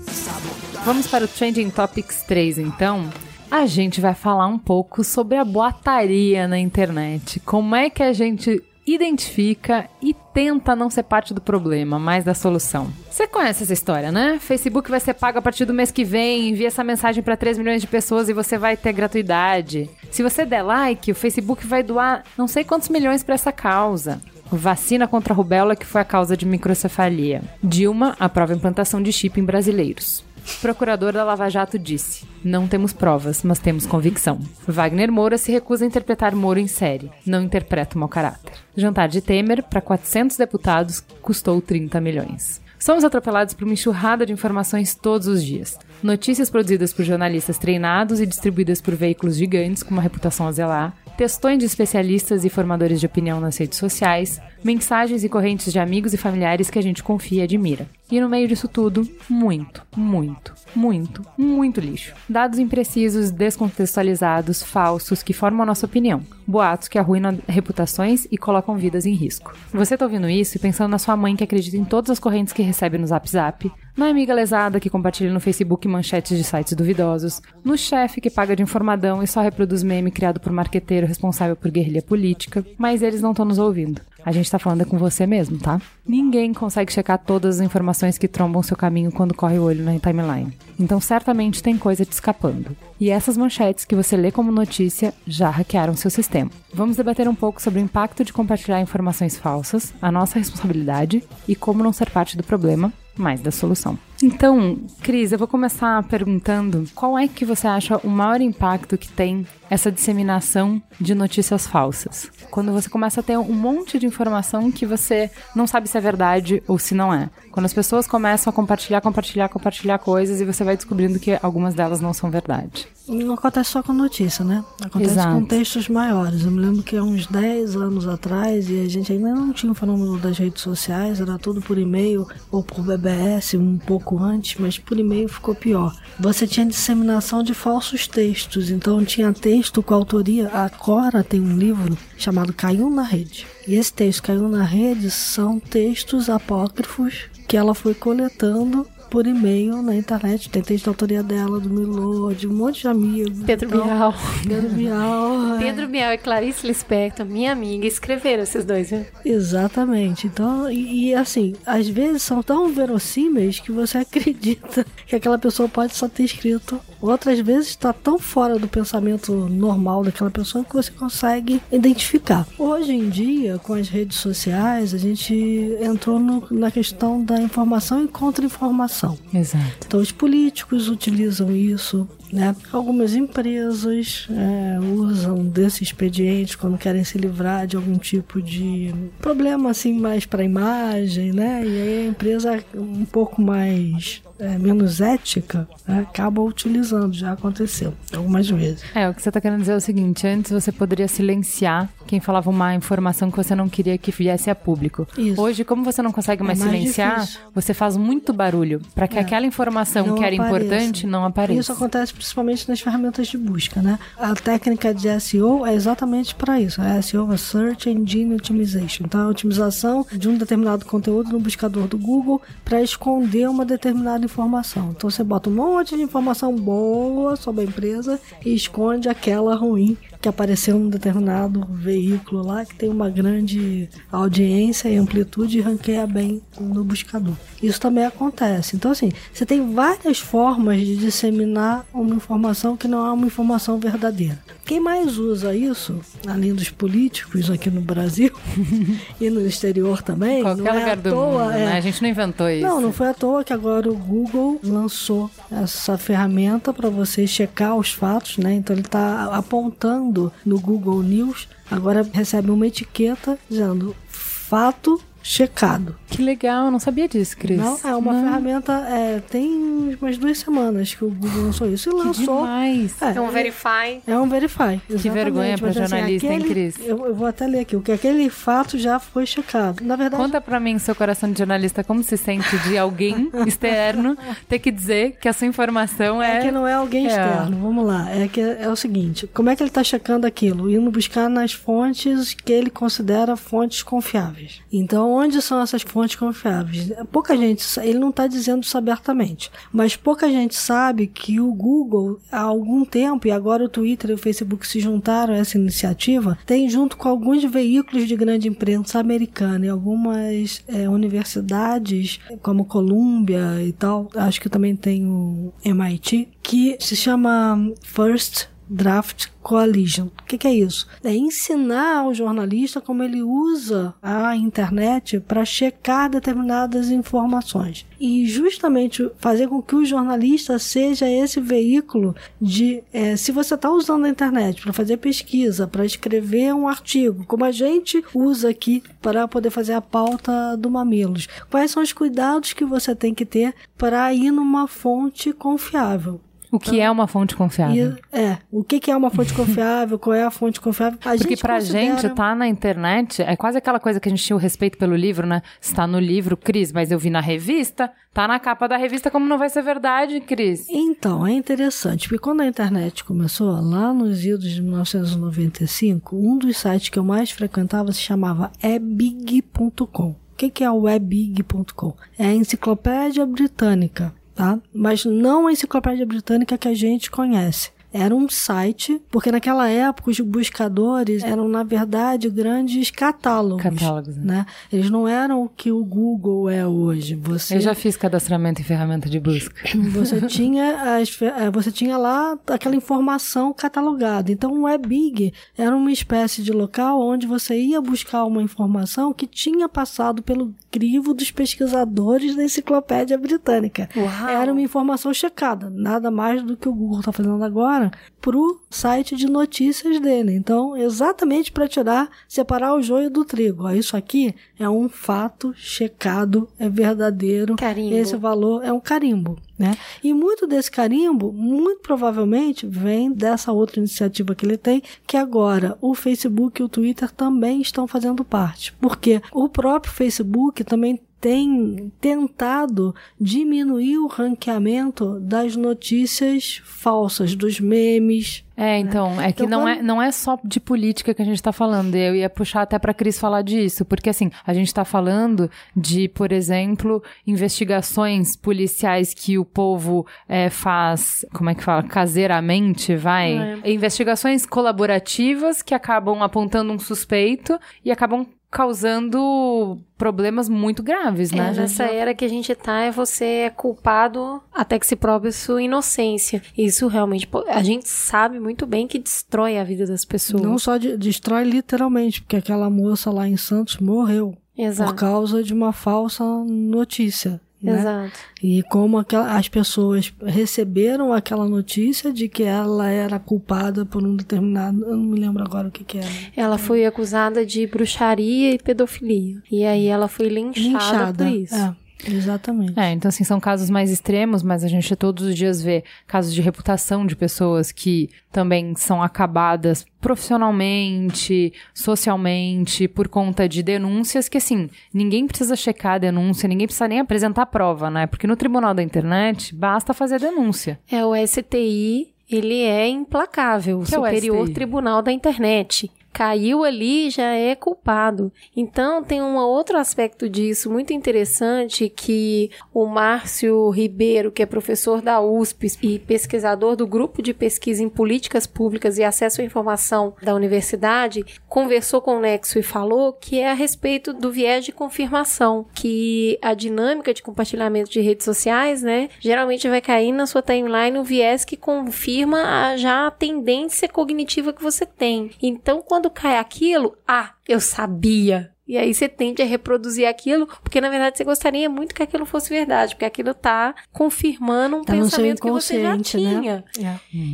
Sabotagem. Vamos para o Trending Topics 3, então. A gente vai falar um pouco sobre a boataria na internet. Como é que a gente identifica e tenta não ser parte do problema, mas da solução. Você conhece essa história, né? Facebook vai ser pago a partir do mês que vem, envia essa mensagem para 3 milhões de pessoas e você vai ter gratuidade. Se você der like, o Facebook vai doar não sei quantos milhões para essa causa. Vacina contra a rubéola que foi a causa de microcefalia. Dilma aprova a implantação de chip em brasileiros. Procurador da Lava Jato disse: Não temos provas, mas temos convicção. Wagner Moura se recusa a interpretar Moro em série. Não interpreta o mau caráter. Jantar de Temer para 400 deputados custou 30 milhões. Somos atropelados por uma enxurrada de informações todos os dias. Notícias produzidas por jornalistas treinados e distribuídas por veículos gigantes com uma reputação a zelar, textões de especialistas e formadores de opinião nas redes sociais, mensagens e correntes de amigos e familiares que a gente confia e admira. E no meio disso tudo, muito, muito, muito, muito lixo. Dados imprecisos, descontextualizados, falsos, que formam a nossa opinião. Boatos que arruinam reputações e colocam vidas em risco. Você tá ouvindo isso e pensando na sua mãe que acredita em todas as correntes que recebe no Zap Zap, na amiga lesada que compartilha no Facebook manchetes de sites duvidosos, no chefe que paga de informadão e só reproduz meme criado por marqueteiro responsável por guerrilha política, mas eles não estão nos ouvindo. A gente tá falando é com você mesmo, tá? Ninguém consegue checar todas as informações que trombam seu caminho quando corre o olho na timeline. Então certamente tem coisa te escapando. E essas manchetes que você lê como notícia já hackearam seu sistema. Vamos debater um pouco sobre o impacto de compartilhar informações falsas, a nossa responsabilidade e como não ser parte do problema. Mais da solução. Então, Cris, eu vou começar perguntando qual é que você acha o maior impacto que tem essa disseminação de notícias falsas? Quando você começa a ter um monte de informação que você não sabe se é verdade ou se não é. Quando as pessoas começam a compartilhar, compartilhar, compartilhar coisas e você vai descobrindo que algumas delas não são verdade. Não acontece só com notícia, né? Acontece Exato. com textos maiores. Eu me lembro que há uns 10 anos atrás, e a gente ainda não tinha o fenômeno das redes sociais, era tudo por e-mail ou por BBS, um pouco antes, mas por e-mail ficou pior. Você tinha disseminação de falsos textos, então tinha texto com autoria. A Cora tem um livro chamado Caiu na Rede. E esse texto, Caiu na Rede, são textos apócrifos que ela foi coletando por e-mail na internet. Tem texto de autoria dela, do Milô, de um monte de amigos. Pedro Então, Bial. Pedro Bial. *laughs* é. Pedro Bial e Clarice Lispector, minha amiga, escreveram esses dois, viu? Exatamente. Então, e, e, assim, às vezes são tão verossímeis que você *laughs* acredita que aquela pessoa pode só ter escrito. Outras vezes está tão fora do pensamento normal daquela pessoa que você consegue identificar. Hoje em dia, com as redes sociais, a gente entrou no- na questão da informação e contra-informação. Exato. Então, os políticos utilizam isso, né? Algumas empresas é, usam desse expediente quando querem se livrar de algum tipo de problema, assim, mais para a imagem, né? E aí a empresa um pouco mais é, menos ética né? acaba utilizando. Já aconteceu algumas vezes. É, o que você tá querendo dizer é o seguinte: antes você poderia silenciar quem falava uma informação que você não queria que viesse a público. Isso. Hoje, como você não consegue mais, mais silenciar, difícil. você faz muito barulho para que É. aquela informação Não que era apareça. importante não apareça. Isso acontece principalmente nas ferramentas de busca, né? A técnica de SEO é exatamente para isso. A SEO é Search Engine Optimization. Então, é a otimização de um determinado conteúdo no buscador do Google para esconder uma determinada informação. Então, você bota um monte de informação boa sobre a empresa e esconde aquela ruim que apareceu num determinado veículo lá que tem uma grande audiência e amplitude e ranqueia bem no buscador. Isso também acontece. Então, assim, você tem várias formas de disseminar uma informação que não é uma informação verdadeira. Quem mais usa isso, além dos políticos aqui no Brasil *laughs* e no exterior também, Qualquer não é lugar à do toa, mundo, é, né? A gente não inventou isso. não, não foi à toa que agora o Google lançou essa ferramenta para você checar os fatos, né? Então ele está apontando no Google News, agora recebe uma etiqueta dizendo fato checado. Que legal, eu não sabia disso, Cris. Não, é uma Não. ferramenta, é, tem umas duas semanas que o Google lançou isso e Que lançou. demais. É, É um verify. é um verify. exatamente. vergonha pra Mas, assim, jornalista, hein, aquele- Cris? Eu, eu vou até ler aqui, o que aquele fato já foi checado. Na verdade, Conta pra mim, seu coração de jornalista, como se sente de alguém *laughs* externo ter que dizer que a sua informação é. É que não é alguém É. externo, vamos lá. É que é o seguinte: como é que ele está checando aquilo? Indo buscar nas fontes que ele considera fontes confiáveis. Então, onde são essas fontes confiáveis? Pouca gente, ele não está dizendo isso abertamente, mas pouca gente sabe que o Google, há algum tempo, e agora o Twitter e o Facebook se juntaram a essa iniciativa, tem junto com alguns veículos de grande imprensa americana e algumas eh, universidades, como Columbia e tal, acho que também tem o MIT, que se chama First Draft Coalition. O que, que é isso? É ensinar ao jornalista como ele usa a internet para checar determinadas informações. E justamente fazer com que o jornalista seja esse veículo de. eh, se você está usando a internet para fazer pesquisa, para escrever um artigo, como a gente usa aqui para poder fazer a pauta do Mamilos, quais são os cuidados que você tem que ter para ir numa fonte confiável? O que é uma fonte confiável? E, é, o que, que é uma fonte confiável, qual é a fonte confiável. A Porque gente pra considera- gente, tá na internet, é quase aquela coisa que a gente tinha o respeito pelo livro, né? Está no livro, Cris, mas eu vi na revista, tá na capa da revista, como não vai ser verdade, Cris? Então, é interessante, porque quando a internet começou, lá nos idos de 1995, um dos sites que eu mais frequentava se chamava ebig.com. O que, que é o ebig.com? É a enciclopédia britânica, tá? Mas não a enciclopédia britânica que a gente conhece. Era um site, porque naquela época os buscadores eram, na verdade, grandes catálogos. Catálogos, né? né? Eles não eram o que o Google é hoje. Você, Eu já fiz cadastramento em ferramenta de busca. *clears throat* você tinha as eh, você tinha lá aquela informação catalogada. Então o Webig era uma espécie de local onde você ia buscar uma informação que tinha passado pelo crivo dos pesquisadores da enciclopédia britânica. Uau. Era uma informação checada, nada mais do que o Google está fazendo agora pro site de notícias dele. Então, exatamente para tirar, separar o joio do trigo. Ó, isso aqui é um fato checado, é verdadeiro. Carimbo. Esse valor é um carimbo, né? E muito desse carimbo, muito provavelmente, vem dessa outra iniciativa que ele tem, que agora o Facebook e o Twitter também estão fazendo parte. Porque o próprio Facebook também tem tentado diminuir o ranqueamento das notícias falsas, dos memes. É, então, é que Então, não, quando- é, não é só de política que a gente tá falando. Eu ia puxar até pra Cris falar disso, porque assim, a gente tá falando de, por exemplo, investigações policiais que o povo é, faz, como é que fala? Caseiramente, vai? Investigações colaborativas que acabam apontando um suspeito e acabam causando problemas muito graves, né? É, nessa era que a gente tá, é você é culpado até que se prove sua inocência. Isso realmente, a gente sabe muito bem que destrói a vida das pessoas. Não só de- destrói literalmente, porque aquela moça lá em Santos morreu Exato. por causa de uma falsa notícia. Né? Exato. E como aquela- as pessoas receberam aquela notícia de que ela era culpada por um determinado. Eu não me lembro agora o que, que era. Ela foi acusada de bruxaria e pedofilia. E aí ela foi linchada, Linchada. por isso. É, exatamente. É, então assim, são casos mais extremos, mas a gente todos os dias vê casos de reputação de pessoas que também são acabadas profissionalmente, socialmente, por conta de denúncias que, assim, ninguém precisa checar a denúncia, ninguém precisa nem apresentar prova, né? Porque no tribunal da internet basta fazer a denúncia. É, o STI, ele é implacável, o Que é o Superior? Tribunal da Internet. Caiu ali, já é culpado. Então, tem um outro aspecto disso muito interessante que o Márcio Ribeiro, que é professor da USP e pesquisador do Grupo de Pesquisa em Políticas Públicas e Acesso à Informação da universidade, conversou com o Nexo e falou que é a respeito do viés de confirmação, que a dinâmica de compartilhamento de redes sociais, né, geralmente vai cair na sua timeline um viés que confirma a, já a tendência cognitiva que você tem. Então, quando cai aquilo, ah, eu sabia. E aí você tende a reproduzir aquilo, porque na verdade você gostaria muito que aquilo fosse verdade, porque aquilo tá confirmando um Tá pensamento que você já né? tinha.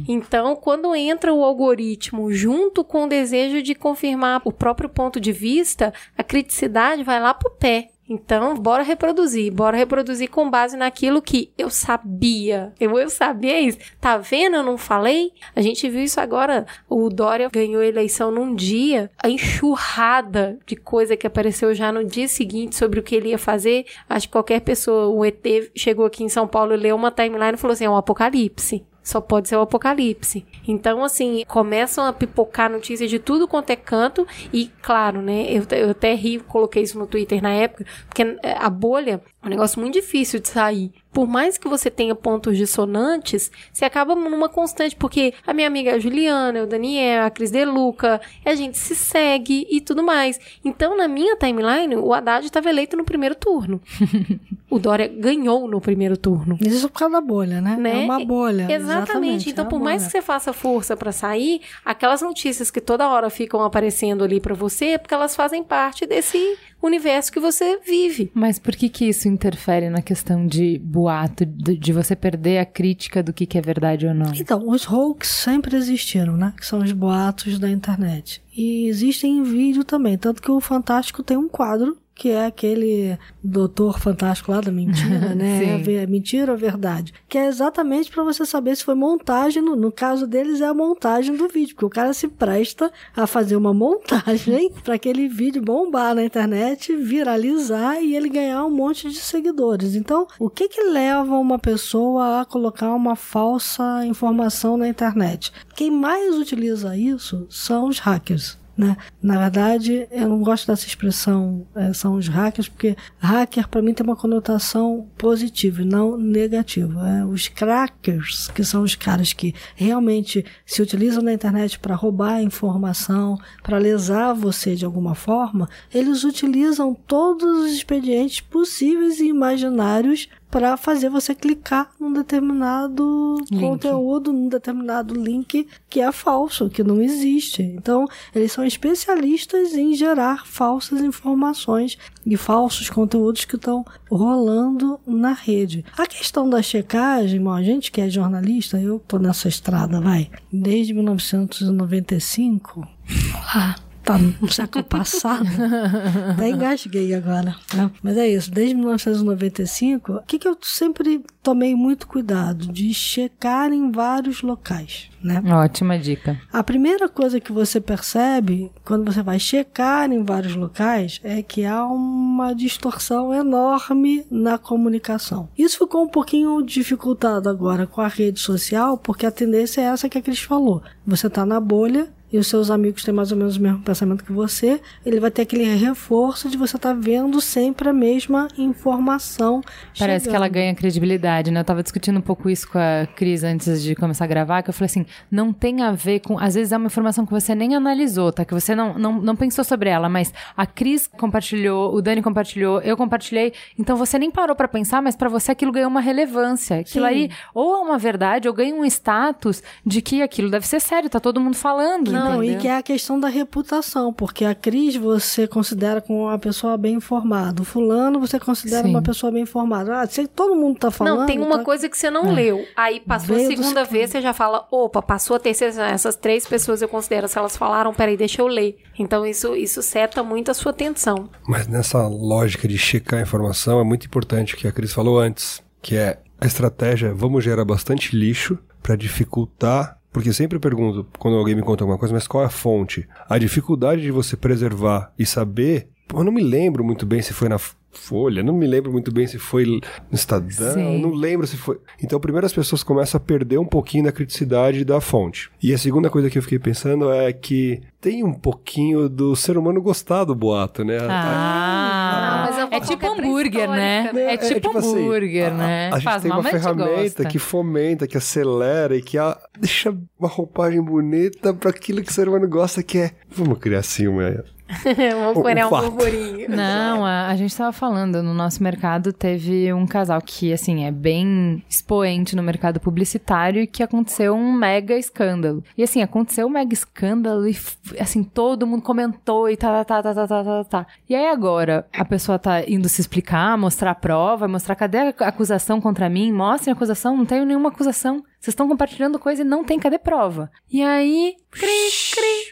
Então, quando entra o algoritmo junto com o desejo de confirmar o próprio ponto de vista, a criticidade vai lá pro pé. Então, bora reproduzir, bora reproduzir com base naquilo que eu sabia. Eu, eu sabia isso. Tá vendo? Eu não falei? A gente viu isso agora. O Dória ganhou a eleição num dia, a enxurrada de coisa que apareceu já no dia seguinte sobre o que ele ia fazer. Acho que qualquer pessoa, o ET chegou aqui em São Paulo leu uma timeline e falou assim: é um apocalipse. Só pode ser o apocalipse. Então, assim, começam a pipocar notícias de tudo quanto é canto. E, claro, né? Eu, eu até ri, coloquei isso no Twitter na época, porque é, a bolha um negócio muito difícil de sair. Por mais que você tenha pontos dissonantes, você acaba numa constante, porque a minha amiga é a Juliana, o Daniel, a Cris Deluca, e a gente se segue e tudo mais. Então, na minha timeline, o Haddad estava eleito no primeiro turno. *laughs* o Dória ganhou no primeiro turno. Isso por causa da bolha, né? Né? É uma bolha. Exatamente. Então, é por mais bolha. que você faça força pra sair, aquelas notícias que toda hora ficam aparecendo ali pra você, é porque elas fazem parte desse universo que você vive. Mas por que que isso interfere na questão de boato, de, de você perder a crítica do que, que é verdade ou não? Então, os hoax sempre existiram, né? Que são os boatos da internet. E existem em vídeo também. Tanto que o Fantástico tem um quadro que é aquele doutor fantástico lá da mentira, *laughs* né? Sim. É mentira ou verdade? Que é exatamente para você saber se foi montagem. No, no caso deles, é a montagem do vídeo, porque o cara se presta a fazer uma *laughs* montagem para aquele vídeo bombar na internet, viralizar e ele ganhar um monte de seguidores. Então, o que que leva uma pessoa a colocar uma falsa informação na internet? Quem mais utiliza isso são os hackers. Né? Na verdade, eu não gosto dessa expressão, é, são os hackers, porque hacker para mim tem uma conotação positiva e não negativa. É, os crackers, que são os caras que realmente se utilizam na internet para roubar informação, para lesar você de alguma forma, eles utilizam todos os expedientes possíveis e imaginários para fazer você clicar num determinado Link. conteúdo, num determinado link que é falso, que não existe. Então, eles são especialistas em gerar falsas informações e falsos conteúdos que estão rolando na rede. A questão da checagem, bom, a gente que é jornalista, eu tô nessa estrada, vai, desde 1995, lá, tá no século passado, *laughs* até engasguei agora, né? Mas é isso, desde 1995, o que, que eu sempre tomei muito cuidado? De checar em vários locais, né? Ótima dica. A primeira coisa que você percebe quando você vai checar em vários locais é que há uma distorção enorme na comunicação. Isso ficou um pouquinho dificultado agora com a rede social, porque a tendência é essa que a Cris falou. Você está na bolha e os seus amigos têm mais ou menos o mesmo pensamento que você, ele vai ter aquele reforço de você estar vendo sempre a mesma informação. Parece que ela chegando. ganha credibilidade, né? Eu tava discutindo um pouco isso com a Cris antes de começar a gravar, que eu falei assim, não tem a ver com... Às vezes é uma informação que você nem analisou, tá? Que você não, não, não pensou sobre ela, mas a Cris compartilhou, o Dani compartilhou, eu compartilhei, então você nem parou pra pensar, mas pra você aquilo ganhou uma relevância. Aquilo Sim. aí ou é uma verdade, ou ganha um status de que aquilo deve ser sério, tá todo mundo falando, Não, e entendeu? que é a questão da reputação, porque a Cris você considera como uma pessoa bem informada. O fulano você considera Sim. uma pessoa bem informada. Ah, se todo mundo tá falando. Não, tem uma tá- coisa que você não leu. Aí passou Veio a segunda vez, você já fala, opa, passou a terceira, essas três pessoas eu considero, se elas falaram, peraí, deixa eu ler. Então isso, isso seta muito a sua atenção. Mas nessa lógica de checar a informação, é muito importante o que a Cris falou antes, que é a estratégia, vamos gerar bastante lixo para dificultar, porque sempre pergunto quando alguém me conta alguma coisa, mas qual é a fonte? A dificuldade de você preservar e saber, eu não me lembro muito bem se foi na Folha, não me lembro muito bem se foi no Estadão, Sim. não lembro se foi. Então, primeiro as pessoas começam a perder um pouquinho da criticidade da fonte. E a segunda coisa que eu fiquei pensando é que tem um pouquinho do ser humano gostar do boato, né? Ah, vou é tipo hambúrguer, né? pré-histórica, É É, tipo, assim, hambúrguer, né? A, gente Faz tem uma ferramenta gosta. que fomenta, que acelera e que a- deixa uma roupagem bonita para aquilo que o ser humano gosta, que é. Vamos criar assim uma. *laughs* Vamos Um um burburinho. Não, a, a gente tava falando, no nosso mercado teve um casal que, assim, é bem expoente no mercado publicitário e que aconteceu um mega escândalo. E, assim, aconteceu um mega escândalo e, assim, todo mundo comentou e tá, tá, tá, tá, tá, tá, tá. E aí agora, a pessoa tá indo se explicar, mostrar a prova, mostrar cadê a acusação contra mim, mostrem a acusação, não tenho nenhuma acusação. Vocês estão compartilhando coisa e não tem, cadê prova? E aí,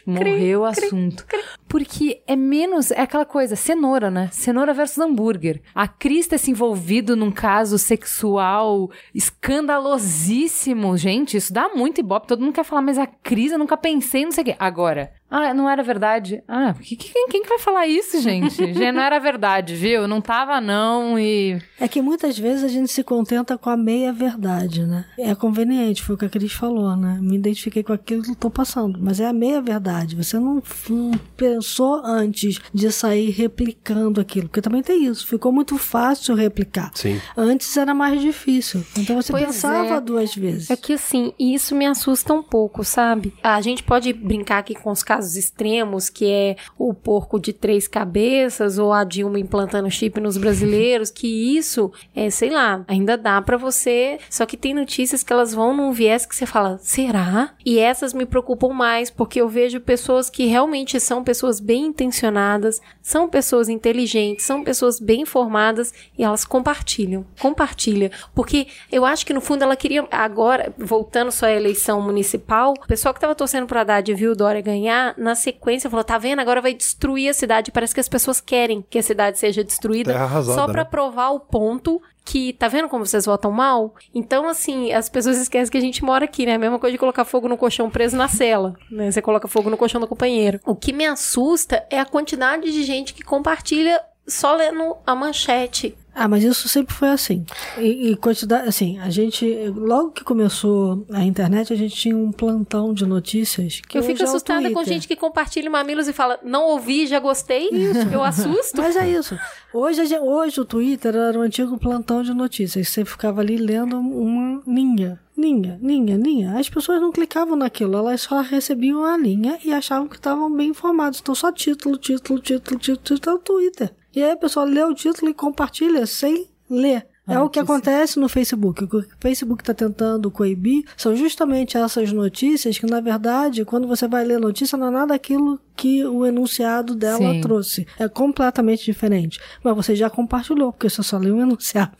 morreu o assunto. Porque é menos, é aquela coisa, cenoura, né? Cenoura versus hambúrguer. A Cris ter se envolvido num caso sexual escandalosíssimo. Gente, isso dá muito ibope. Todo mundo quer falar, mas a Cris eu nunca pensei, não sei o quê. Agora, ah, não era verdade. Ah, que- que- quem, quem que vai falar isso, gente? *laughs* Já não era verdade, viu? Não tava não e... É que muitas vezes a gente se contenta com a meia verdade, né? É conveniente, foi o que a Cris falou, né? Me identifiquei com aquilo que eu tô passando. Mas é a meia verdade. Você não, não pensou antes de sair replicando aquilo. Porque também tem isso. Ficou muito fácil replicar. Sim. Antes era mais difícil. Então você Pois pensava é. duas vezes. É que assim, isso me assusta um pouco, sabe? A gente pode brincar aqui com os casos extremos, que é o porco de três cabeças ou a Dilma implantando chip nos brasileiros, que isso é, sei lá, ainda dá pra você. Só que tem notícias que elas vão num viés que você fala, será? E essas me preocupam mais, porque eu vejo pessoas que realmente são pessoas bem intencionadas, são pessoas inteligentes, são pessoas bem informadas e elas compartilham. Compartilha. Porque eu acho que no fundo ela queria, agora, voltando só à eleição municipal, o pessoal que tava torcendo pro Haddad viu o Dória ganhar, na sequência falou: tá vendo? Agora vai destruir a cidade. Parece que as pessoas querem que a cidade seja destruída arrasada, só pra né? provar o ponto que tá vendo como vocês votam mal? Então, assim, as pessoas esquecem que a gente mora aqui, né? A mesma coisa de colocar fogo no colchão preso na cela, né? Você coloca fogo no colchão do companheiro. O que me assusta é a quantidade de gente que compartilha só lendo a manchete. Ah, mas isso sempre foi assim. E, e quantidade, assim, a gente, logo que começou a internet, a gente tinha um plantão de notícias. Que Eu fico é assustada com Twitter. gente que compartilha mamilos e fala, não ouvi, já gostei. *laughs* Eu assusto. Mas é isso. Hoje, gente- hoje o Twitter era o antigo plantão de notícias. Você ficava ali lendo uma linha. Linha, linha, linha. As pessoas não clicavam naquilo, elas só recebiam a linha e achavam que estavam bem informados. Então só título, título, título, título, título, é o Twitter. E aí a pessoa lê o título e compartilha sem ler. É o que acontece no Facebook. O que o Facebook está tentando coibir são justamente essas notícias que, na verdade, quando você vai ler a notícia, não é nada aquilo que o enunciado dela Sim. trouxe. É completamente diferente. Mas você já compartilhou, porque você só leu o enunciado.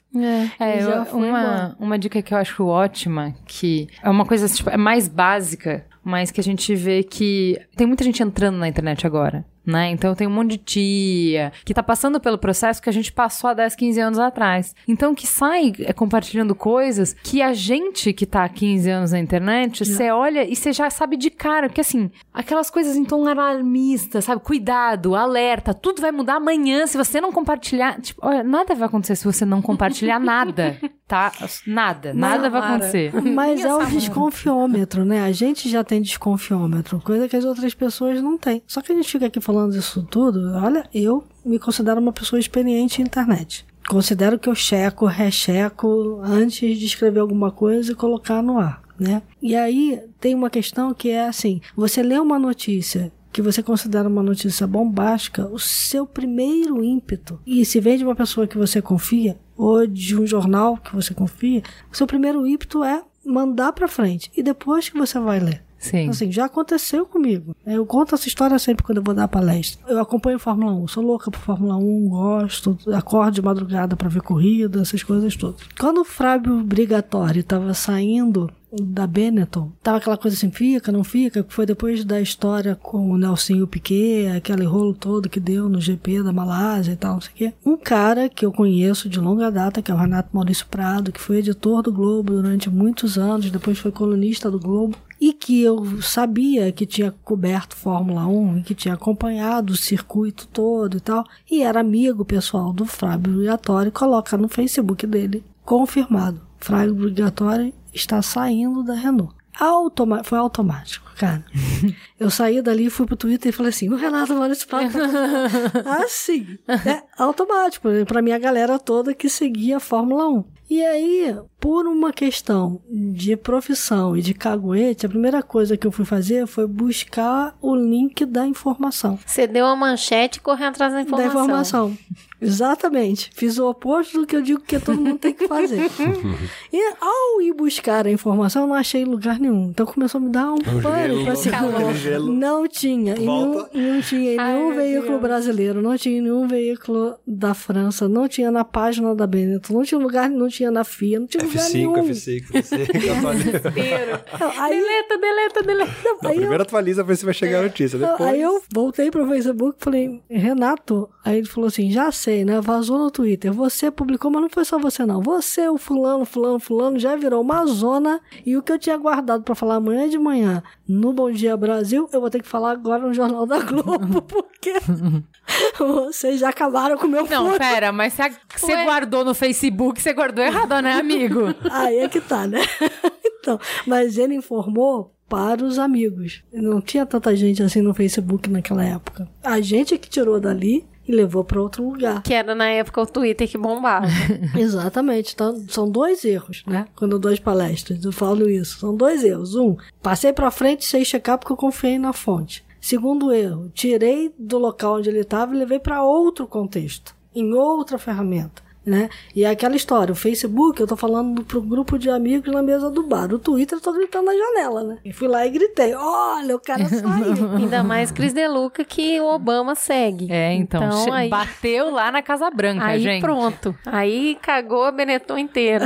É, Já eu- uma, embora. uma dica que eu acho ótima, que é uma coisa tipo, é mais básica, mas que a gente vê que tem muita gente entrando na internet agora. Né? Então tem um monte de tia que tá passando pelo processo que a gente passou há 10, 15 anos atrás. Então que sai é, compartilhando coisas que a gente que tá há 15 anos na internet, você olha e você já sabe de cara, porque assim, aquelas coisas em tom alarmista, sabe? Cuidado, alerta, tudo vai mudar amanhã se você não compartilhar. Tipo, olha, nada vai acontecer se você não compartilhar nada, *laughs* tá? Nada, nada vai acontecer. *laughs* Mas é o desconfiômetro, né? A gente já tem desconfiômetro, coisa que as outras pessoas não têm. Só que a gente fica aqui falando isso tudo. Olha, eu me considero uma pessoa experiente em internet. Considero que eu checo, recheco antes de escrever alguma coisa e colocar no ar, né? E aí tem uma questão que é assim: você lê uma notícia que você considera uma notícia bombástica, o seu primeiro ímpeto, e se vem de uma pessoa que você confia, ou de um jornal que você confia, o seu primeiro ímpeto é mandar pra frente. E depois que você vai ler. Sim. Assim, já aconteceu comigo. Eu conto essa história sempre quando eu vou dar palestra. Eu acompanho Fórmula 1, sou louca por Fórmula 1, gosto, acordo de madrugada pra ver corrida, essas coisas todas. Quando o Fábio Brigatori tava saindo da Benetton, tava aquela coisa assim, fica, não fica, que foi depois da história com o Nelson Piquet, aquele rolo todo que deu no GP da Malásia e tal, não sei o quê. Um cara que eu conheço de longa data, que é o Renato Maurício Prado, que foi editor do Globo durante muitos anos, depois foi colunista do Globo, e que eu sabia que tinha coberto Fórmula 1 e que tinha acompanhado o circuito todo e tal, e era amigo pessoal do Fábio Brigatori, coloca no Facebook dele, confirmado, Fábio Brigatori está saindo da Renault. Automa foi automático, cara. *laughs* Eu saí dali, fui pro Twitter e falei assim: o Renato Prado. tá *laughs* assim. É automático, pra minha galera toda que seguia a Fórmula 1. E aí, por uma questão de profissão e de caguete, a primeira coisa que eu fui fazer foi buscar o link da informação. Você deu a manchete e correu atrás da informação. Da informação. *laughs* Exatamente. Fiz o oposto do que eu digo que todo mundo tem que fazer. *laughs* e ao ir buscar a informação, eu não achei lugar nenhum. Então começou a me dar um pânico. Assim, não tinha. E não, Volta. e não tinha em Ai, nenhum veículo Deus. brasileiro, não tinha em nenhum veículo da França, não tinha na página da Benetton, não tinha lugar, não tinha na FIA, não tinha lugar F5, nenhum. F5, F5. atualiza. Não, Aí, Deleta, deleta, deleta. Não, aí eu- primeiro atualiza pra ver se vai chegar a notícia. Depois... Aí eu voltei pro Facebook e falei, Renato, aí ele falou assim, já sei, né? Vazou no Twitter. Você publicou, mas não foi só você, não. Você, o fulano, fulano, fulano, já virou uma zona. E o que eu tinha guardado pra falar amanhã de manhã no Bom Dia Brasil, eu vou ter que falar agora no Jornal da Globo, *laughs* porque *laughs* vocês já acabaram com o meu Não, pera, mas você guardou no Facebook, você guardou errado, né, amigo? *laughs* Aí é que tá, né? *laughs* então, mas ele informou para os amigos. Não tinha tanta gente assim no Facebook naquela época. A gente é que tirou dali e levou para outro lugar. Que era na época o Twitter que bombava. Exatamente. Então, são dois erros, né? Quando eu dou as palestras, eu falo isso. São dois erros. Um, passei para frente sem checar porque eu confiei na fonte. Segundo erro, tirei do local onde ele estava e levei para outro contexto, em outra ferramenta. Né? E é aquela história, o Facebook, eu tô falando pro grupo de amigos na mesa do bar. O Twitter, eu tô gritando na janela, né? E fui lá e gritei: olha, o cara *laughs* saiu. Ainda mais Cris Deluca que o Obama segue. É, então, che- aí, bateu lá na Casa Branca, aí gente. pronto. Aí cagou a Benetton inteira.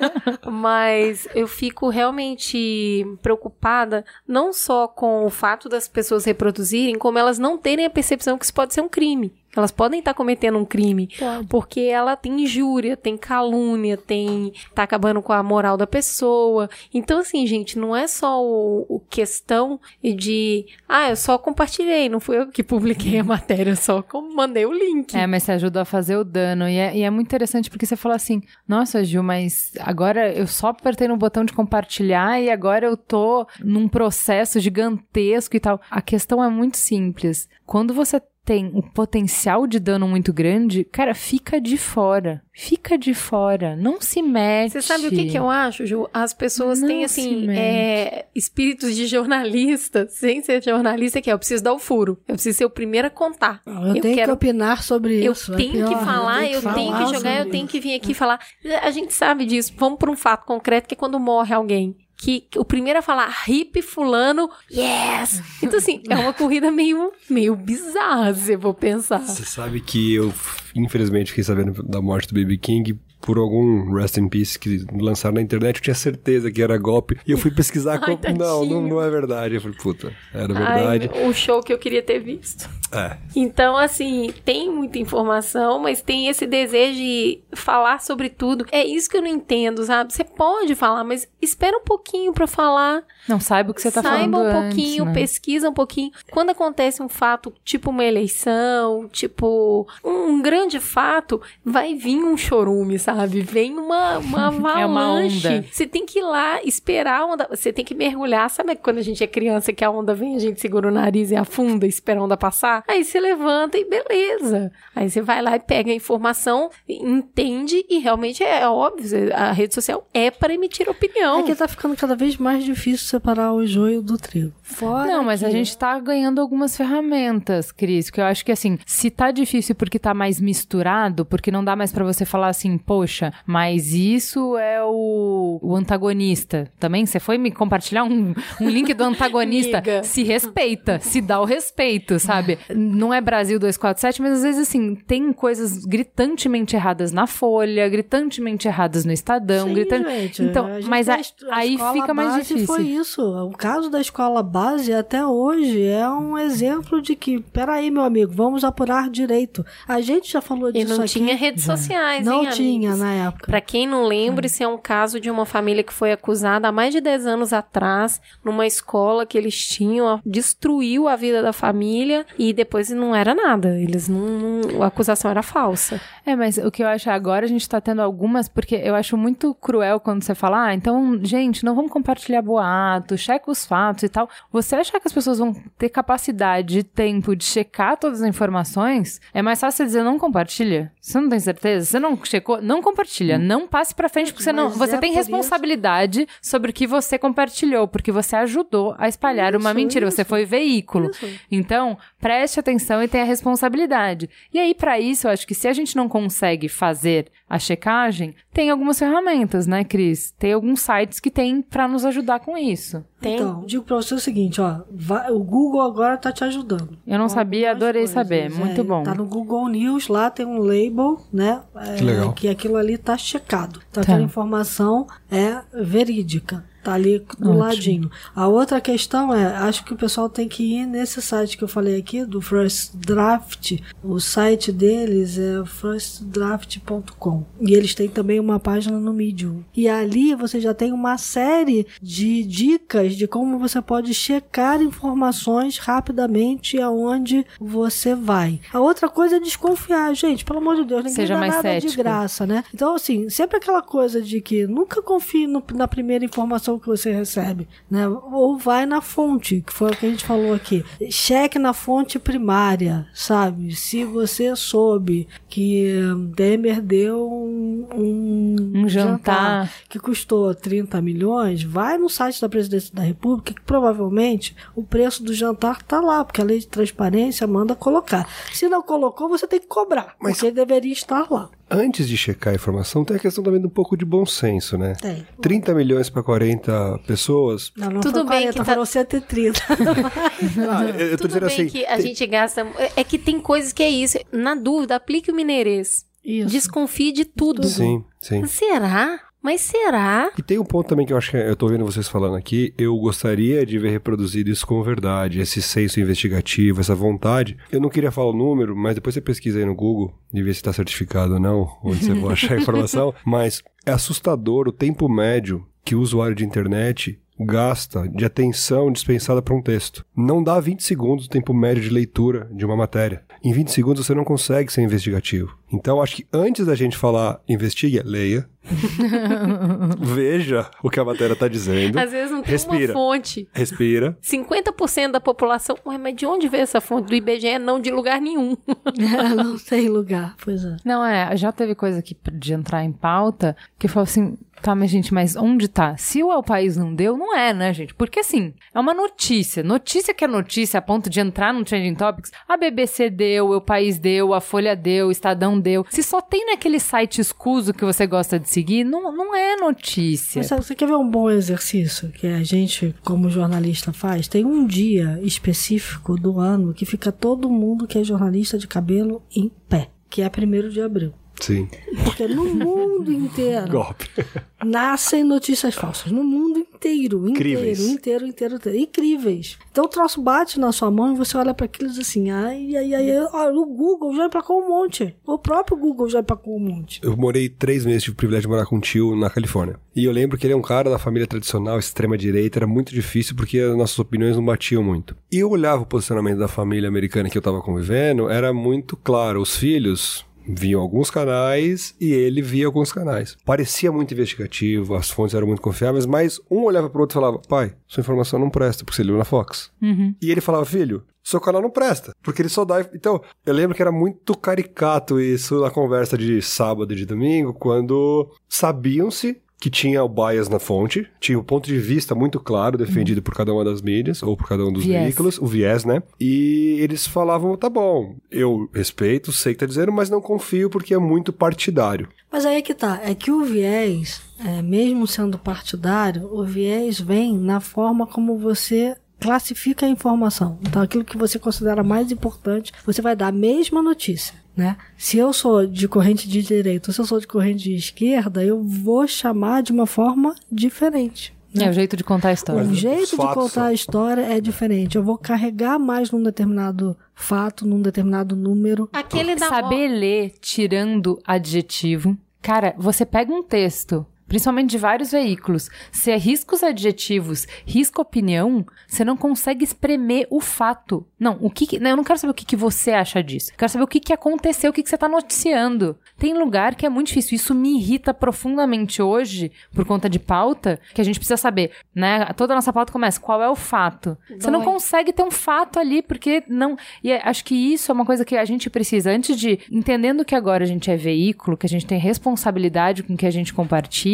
*laughs* Mas eu fico realmente preocupada não só com o fato das pessoas reproduzirem, como elas não terem a percepção que isso pode ser um crime. Elas podem estar cometendo um crime. Pode. Porque ela tem injúria, tem calúnia, tem. tá acabando com a moral da pessoa. Então, assim, gente, não é só o, o questão de. Ah, eu só compartilhei, não fui eu que publiquei a matéria, eu só mandei o link. É, mas você ajuda a fazer o dano. E é, e é muito interessante porque você fala assim: Nossa, Gil, mas agora eu só apertei no botão de compartilhar e agora eu tô num processo gigantesco e tal. A questão é muito simples. Quando você tem um potencial de dano muito grande, cara, fica de fora. Fica de fora. Não se mete. Você sabe o que, que eu acho, Ju? As pessoas Não têm, assim, é, espíritos de jornalista, *laughs* sem ser jornalista, que é, eu preciso dar o furo. Eu preciso ser o primeiro a contar. Eu, Eu tenho quero- que opinar sobre Eu isso. é tenho pior, que falar, eu tenho que falar jogar, eu tenho que vir aqui falar. A gente sabe disso. Vamos para um fato concreto, que é quando morre alguém. Que o primeiro a falar, hip fulano, yes! Então, assim, é uma corrida meio, meio bizarra, se eu vou pensar. Você sabe que eu, infelizmente, fiquei sabendo da morte do BB King por algum Rest in Peace que lançaram na internet. Eu tinha certeza que era golpe. E eu fui pesquisar. *laughs* Ai, como... não, não, não é verdade. Eu falei, puta, era Ai, verdade. o show que eu queria ter visto. É. Então, assim, tem muita informação, mas tem esse desejo de falar sobre tudo. É isso que eu não entendo, sabe? Você pode falar, mas espera um pouquinho pra falar. Não saiba o que você tá Saiba falando. um antes, pouquinho, né? pesquisa um pouquinho. Quando acontece um fato, tipo uma eleição, tipo um, um grande fato, vai vir um chorume, sabe? Vem uma, uma avalanche. *laughs* É uma onda. Você tem que ir lá esperar a onda. Você tem que mergulhar. Sabe quando a gente é criança que a onda vem, a gente segura o nariz e afunda, espera a onda passar? Aí você levanta e beleza. Aí você vai lá e pega a informação, entende e realmente é óbvio. A rede social é para emitir opinião. É que tá ficando cada vez mais difícil separar o joio do trigo. Fora Não, mas a que- gente tá ganhando algumas ferramentas, Cris, que eu acho que assim, se tá difícil porque tá mais misturado, porque não dá mais pra você falar assim, poxa, mas isso é o, o antagonista. Também você foi me compartilhar um, um link do *laughs* antagonista. Se respeita, se dá o respeito, sabe? *laughs* Não é Brasil 247, mas às vezes assim, tem coisas gritantemente erradas na Folha, gritantemente erradas no Estadão, Sim, gritante. gente, então, a gente mas a- a aí fica mais difícil. foi isso. O caso da escola base até hoje é um exemplo de que, peraí, meu amigo, vamos apurar direito. A gente já falou E disso não aqui. tinha redes sociais, Não hein, tinha amigos? na época. Pra quem não lembra, isso é um caso de uma família que foi acusada há mais de 10 anos atrás, numa escola que eles tinham, destruiu a vida da família e depois não era nada. Eles não. não- a acusação era falsa. É, mas o que eu acho agora, a gente tá tendo algumas, porque eu acho muito cruel quando você fala, ah, então, gente, não vamos compartilhar boato, checa os fatos e tal. Você achar que as pessoas vão ter capacidade e tempo de checar todas as informações, é mais fácil você dizer, não compartilha. Você não tem certeza? Você não checou? Não compartilha. Não passe pra frente, porque você não. Você é tem isso- responsabilidade sobre o que você compartilhou, porque você ajudou a espalhar uma Isso, mentira. isso. Você foi veículo. Isso. Então, preste atenção e tenha responsabilidade. E aí, pra isso, eu acho que se a gente não consegue fazer a checagem, tem algumas ferramentas, né, Cris? Tem alguns sites que tem pra nos ajudar com isso. Tem. Então, digo pra você o seguinte, ó, vai- o Google agora tá te ajudando. Eu não sabia, adorei coisas. saber. Muito É, bom. Tá no Google News, lá tem um label, né? é, Que legal. Que aquilo ali tá checado. Então Tá. aquela informação é verídica. Tá ali do Ótimo. ladinho. A outra questão é, acho que o pessoal tem que ir nesse site que eu falei aqui, do First Draft. O site deles é firstdraft.com. E eles têm também uma página no Medium. E ali você já tem uma série de dicas de como você pode checar informações rapidamente aonde você vai. A outra coisa é desconfiar, gente, pelo amor de Deus, ninguém Seja dá mais nada de cético. graça, né? Então, assim, sempre aquela coisa de que nunca confie no- na primeira informação que você recebe, né? Ou vai na fonte, que foi o que a gente falou aqui. Cheque na fonte primária, sabe? Se você soube que hum, Temer deu um, um, Um jantar. que custou 30 milhões, vai no site da Presidência da República que provavelmente o preço do jantar tá lá, porque a lei de transparência manda colocar. Se não colocou, você tem que cobrar, Mas- porque deveria estar lá. Antes de checar a informação, tem a questão também de um pouco de bom senso, né? Tem. 30 milhões para 40 pessoas. Não, não Tudo bem 40, que tá- foram 130. Ah, eu eu tô Tudo dizendo bem assim. que a tem- gente gasta. É que tem coisas que é isso. Na dúvida, aplique o mineirês. Isso. Desconfie de tudo. Sim, sim. Será? Mas será? E tem um ponto também que eu acho que eu tô vendo vocês falando aqui, eu gostaria de ver reproduzido isso como verdade, esse senso investigativo, essa vontade. Eu não queria falar o número, mas depois você pesquisa aí no Google e vê se está certificado ou não, onde você *laughs* vai achar a informação. Mas é assustador o tempo médio que o usuário de internet gasta de atenção dispensada para um texto. Não dá 20 segundos o tempo médio de leitura de uma matéria. Em 20 segundos você não consegue ser investigativo. Então acho que antes da gente falar investigue, leia. *laughs* Veja o que a matéria está dizendo. Às vezes não tem Respira. uma fonte. Respira. 50% da população. Ué, mas de onde veio essa fonte? Do IBGE? Não, de lugar nenhum. *laughs* não tem lugar, pois é. Não, é, já teve coisa aqui de entrar em pauta que falou assim. Tá, mas gente, mas onde tá? Se o El País não deu, não é, né, gente? Porque assim, é uma notícia. Notícia que é notícia a ponto de entrar no Trending Topics. A BBC deu, o El País deu, a Folha deu, o Estadão deu. Se só tem naquele site escuso que você gosta de seguir, não, não é notícia. Mas você quer ver um bom exercício que a gente, como jornalista, faz? Tem um dia específico do ano que fica todo mundo que é jornalista de cabelo em pé, que é 1 de abril. Sim. Porque no mundo inteiro Golpe. nascem notícias falsas. No mundo inteiro, inteiro, Incríveis. inteiro, inteiro, inteiro. Incríveis. Então o troço bate na sua mão e você olha para aquilo e diz assim: ai, ai, ai, ai. O Google já emplacou um monte. O próprio Google já emplacou um monte. Eu morei três meses, tive o privilégio de morar com um tio na Califórnia. E eu lembro que ele é um cara da família tradicional, extrema-direita, era muito difícil porque as nossas opiniões não batiam muito. E eu olhava o posicionamento da família americana que eu tava convivendo, era muito claro. Os filhos viam alguns canais e ele via alguns canais. Parecia muito investigativo, as fontes eram muito confiáveis, mas um olhava pro outro e falava: pai, sua informação não presta, porque você leu na Fox. E ele falava: filho, seu canal não presta, porque ele só dá. Então, eu lembro que era muito caricato isso na conversa de sábado e de domingo, quando sabiam-se que tinha o bias na fonte, tinha o ponto de vista muito claro defendido por cada uma das mídias, ou por cada um dos Viés. veículos, o viés, né? E eles falavam, tá bom, eu respeito, sei o que tá dizendo, mas não confio porque é muito partidário. Mas aí é que tá, é que o viés, é, mesmo sendo partidário, o viés vem na forma como você classifica a informação. Então, aquilo que você considera mais importante, você vai dar a mesma notícia. Né? Se eu sou de corrente de direita ou se eu sou de corrente de esquerda, eu vou chamar de uma forma diferente. É o jeito de contar a história. O jeito de contar a história é diferente. Eu vou carregar mais num determinado fato, num determinado número. Aquele da Saber ler tirando adjetivo. Cara, você pega um texto, principalmente de vários veículos, você risca os adjetivos, risca opinião, você não consegue espremer o fato. Não, o que, não, eu não quero saber o que, que você acha disso. Eu quero saber o que, que aconteceu, o que, que você tá noticiando. Tem lugar que é muito difícil. Isso me irrita profundamente hoje, por conta de pauta, que a gente precisa saber, né? Toda a nossa pauta começa, qual é o fato? Você não Dói. consegue ter um fato ali, porque não. E é- acho que isso é uma coisa que a gente precisa, antes de. Entendendo que agora a gente é veículo, que a gente tem responsabilidade com o que a gente compartilha,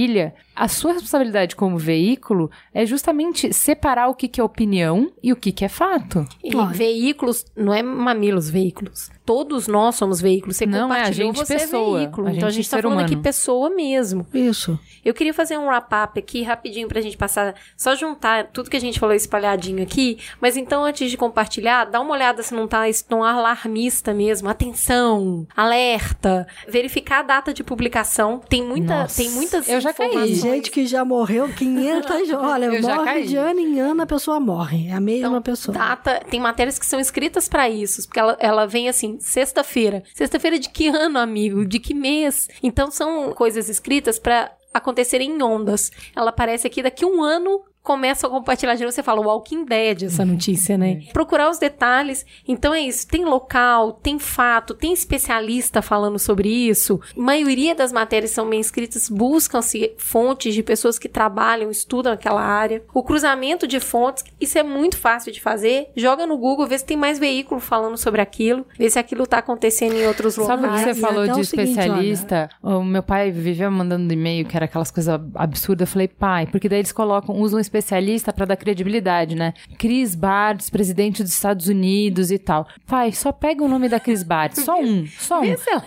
a sua responsabilidade como veículo é justamente separar o que, que é opinião e o que, que é fato. E veículos, não é mamilos, veículos. Todos nós somos veículos. Você Não, é a gente você pessoa. é veículo. A então a gente tá ser falando aqui humano. pessoa mesmo. Isso. Eu queria fazer um wrap-up aqui rapidinho pra gente passar, só juntar tudo que a gente falou espalhadinho aqui, mas então antes de compartilhar, dá uma olhada se não tá esse tom alarmista mesmo, atenção, alerta, verificar a data de publicação, tem muita, Nossa, tem muitas eu já caí. informações. Gente que já morreu 500... Olha, Eu já morre caí. de ano em ano, a pessoa morre. É a mesma Então, pessoa. Data, tem matérias que são escritas pra isso, porque ela, ela vem assim, sexta-feira. Sexta-feira de que ano, amigo? De que mês? Então são coisas escritas pra acontecerem em ondas. Ela aparece aqui daqui um ano. Começa a compartilhar de novo, você fala Walking Dead essa notícia, né? Procurar os detalhes. Então é isso, tem local, tem fato, tem especialista falando sobre isso. A maioria das matérias são bem escritas, buscam-se fontes de pessoas que trabalham, estudam aquela área. O cruzamento de fontes, isso é muito fácil de fazer. Joga no Google, vê se tem mais veículo falando sobre aquilo, vê se aquilo tá acontecendo em outros Sabe o que locais. você e falou de o seguinte, especialista? o meu pai vivia mandando e-mail que era aquelas coisas absurdas. Eu falei, pai, porque daí eles colocam, usam um especialista pra dar credibilidade, né? Cris Bartz, presidente dos Estados Unidos e tal. Pai, só pega o nome da Cris Bartz, só um, só um.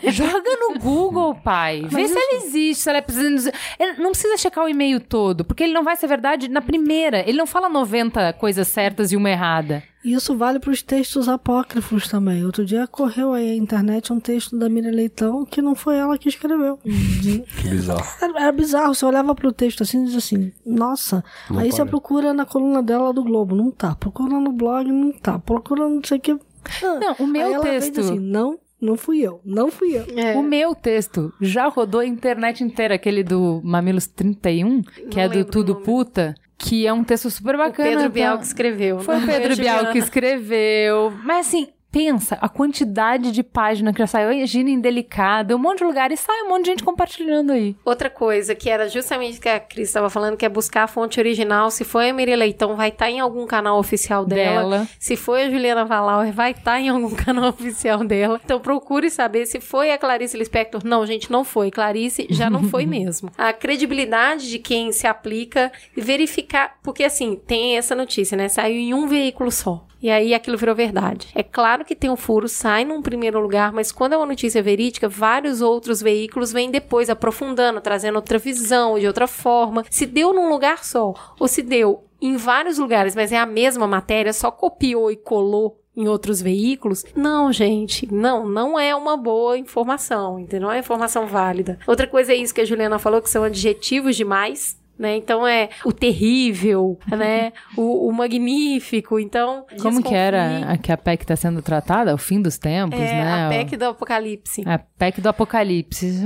Joga no Google, pai. Vê se ela existe, se ela é presidente. não precisa checar o e-mail todo, porque ele não vai ser verdade na primeira. Ele não fala 90 coisas certas e uma errada. E Isso vale para os textos apócrifos também. Outro dia correu aí a internet um texto da Miriam Leitão que não foi ela que escreveu. Que bizarro. Era, era bizarro, você olhava pro texto assim e dizia assim, nossa, Não aí você para. procura na coluna dela do Globo, não tá. Procura no blog, não tá. Procura não sei o que. Ah. Não, o meu aí ela texto. Assim, não, não fui eu, não fui eu. É. O meu texto já rodou a internet inteira, aquele do Mamilos 31, que é do o Tudo nome. Puta, que é um texto super O bacana. Pedro Bial tá? que escreveu. Foi o não Pedro Bial que escreveu. Mas assim, pensa, a quantidade de página que já saiu, Imagina Indelicada, um monte de lugar, e sai um monte de gente compartilhando aí. Outra coisa que era justamente o que a Cris estava falando, que é buscar a fonte original. Se foi a Miriam Leitão, vai estar em algum canal oficial dela. Dela. Se foi a Juliana Valauer, vai estar em algum *laughs* canal oficial dela. Então procure saber se foi a Clarice Lispector. Não, gente, não foi. Clarice já não foi *laughs* mesmo. A credibilidade de quem se aplica e verificar. Porque assim, tem essa notícia, né? Saiu em um veículo só. E aí aquilo virou verdade. É claro que tem um furo, sai num primeiro lugar, mas quando é uma notícia verídica, vários outros veículos vêm depois aprofundando, trazendo outra visão, de outra forma. Se deu num lugar só, ou se deu em vários lugares, mas é a mesma matéria, só copiou e colou em outros veículos. Não, gente, não, não é uma boa informação, entendeu? Não é informação válida. Outra coisa é isso que a Juliana falou, que são adjetivos demais. Né? Então é o terrível, *laughs* né? O, o magnífico. Então, Como que era desconfie. a que a PEC está sendo tratada? O fim dos tempos, É, né? a PEC do Apocalipse. A PEC do Apocalipse.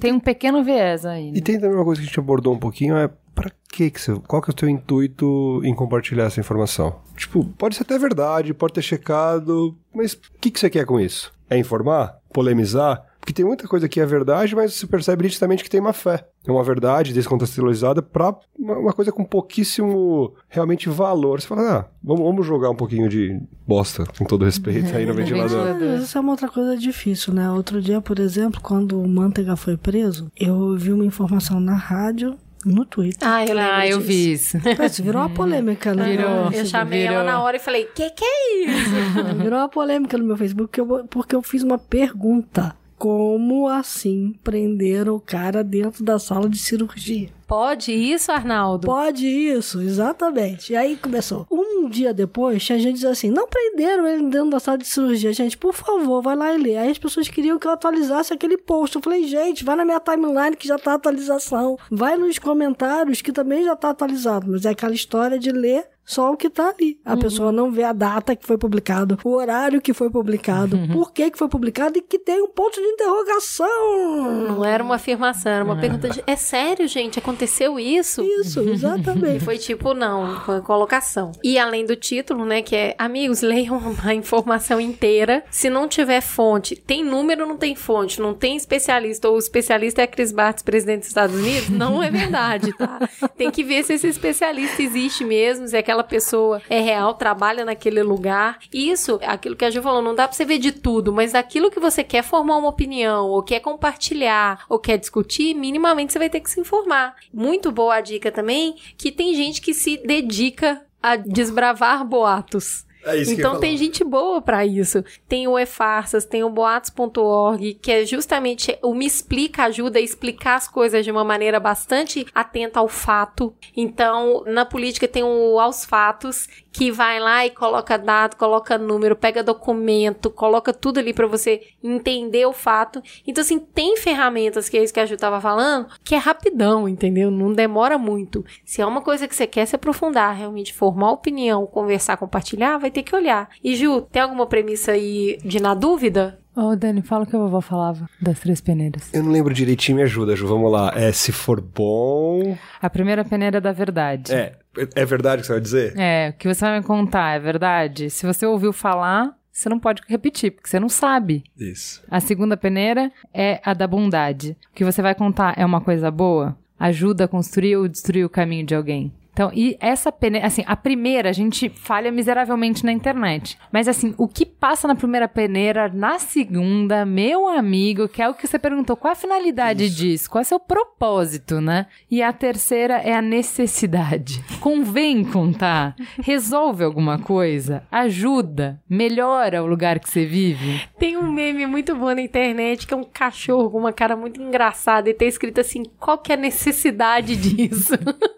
Tem um pequeno viés aí. né? E tem também uma coisa que a gente abordou um pouquinho, é pra que que você, qual que é o teu intuito em compartilhar essa informação? Tipo, pode ser até verdade, pode ter checado, mas o que que você quer com isso? É informar? Polemizar? Porque tem muita coisa que é verdade, mas você percebe nitidamente que tem má fé. É uma verdade descontextualizada pra uma, uma coisa com pouquíssimo realmente valor. Você fala, ah, vamos, vamos jogar um pouquinho de bosta, com todo respeito, aí no ventilador. Mas Isso é uma outra coisa difícil, né? Outro dia, por exemplo, quando o Manteiga foi preso, eu vi uma informação na rádio, no Twitter. Ah, eu Ah, eu vi isso. Isso virou uma polêmica, né? Virou. Eu chamei Virou. ela na hora e falei, que que é isso? *laughs* Virou uma polêmica no meu Facebook porque eu, porque eu fiz uma pergunta. Como assim prenderam o cara dentro da sala de cirurgia? Pode isso, Arnaldo? Pode isso, exatamente. E aí começou. Um dia depois, tinha gente dizendo assim: não prenderam ele dentro da sala de cirurgia. Gente, por favor, vai lá e lê. Aí as pessoas queriam que eu atualizasse aquele post. Eu falei, gente, vai na minha timeline que já tá atualização. Vai nos comentários que também já tá atualizado. Mas é aquela história de ler só o que tá ali. A pessoa não vê a data que foi publicado, o horário que foi publicado, por que que foi publicado e que tem um ponto de interrogação. Não era uma afirmação, era uma pergunta de. É sério, gente? Aconteceu isso? Isso, E exatamente. *laughs* foi tipo, não, foi colocação. E além do título, né, que é Amigos, leiam *laughs* a informação inteira. Se não tiver fonte, tem número, não tem fonte, não tem especialista, ou o especialista é a Chris Bartz, presidente dos Estados Unidos, não é verdade, tá? *laughs* Tem que ver se esse especialista existe mesmo, se aquela pessoa é real, trabalha naquele lugar. Isso, aquilo que a Ju falou, não dá pra você ver de tudo, mas daquilo que você quer formar uma opinião, ou quer compartilhar, ou quer discutir, minimamente você vai ter que se informar. Muito boa a dica também, que tem gente que se dedica a desbravar boatos. É então tem gente boa pra isso. Tem o e-farsas, tem o boatos.org, que é justamente o Me Explica ajuda a explicar as coisas de uma maneira bastante atenta ao fato. Então, na política tem o Aos Fatos, que vai lá e coloca dado, coloca número, pega documento, coloca tudo ali pra você entender o fato. Então, assim, tem ferramentas, que é isso que a Ju tava falando, que é rapidão, entendeu? Não demora muito. Se é uma coisa que você quer se aprofundar, realmente formar opinião, conversar, compartilhar, vai ter que olhar. E Ju, tem alguma premissa aí de na dúvida? Ô, Dani, fala o que a vovó falava das três peneiras. Eu não lembro direitinho, me ajuda, Ju. Vamos lá. É, se for bom. A primeira peneira da verdade. É, é verdade o que você vai dizer? É, o que você vai me contar é verdade. Se você ouviu falar, você não pode repetir, porque você não sabe. Isso. A segunda peneira é a da bondade. O que você vai contar é uma coisa boa? Ajuda a construir ou destruir o caminho de alguém? Então, e essa peneira, assim, a primeira a gente falha miseravelmente na internet. Mas assim, o que passa na primeira peneira, na segunda, meu amigo, que é o que você perguntou, qual a finalidade disso? Qual é o seu propósito, né? E a terceira é a necessidade. Convém contar? Resolve alguma coisa? Ajuda? Melhora o lugar que você vive? Tem um meme muito bom na internet que é um cachorro com uma cara muito engraçada e tá escrito assim: qual que é a necessidade disso? *laughs*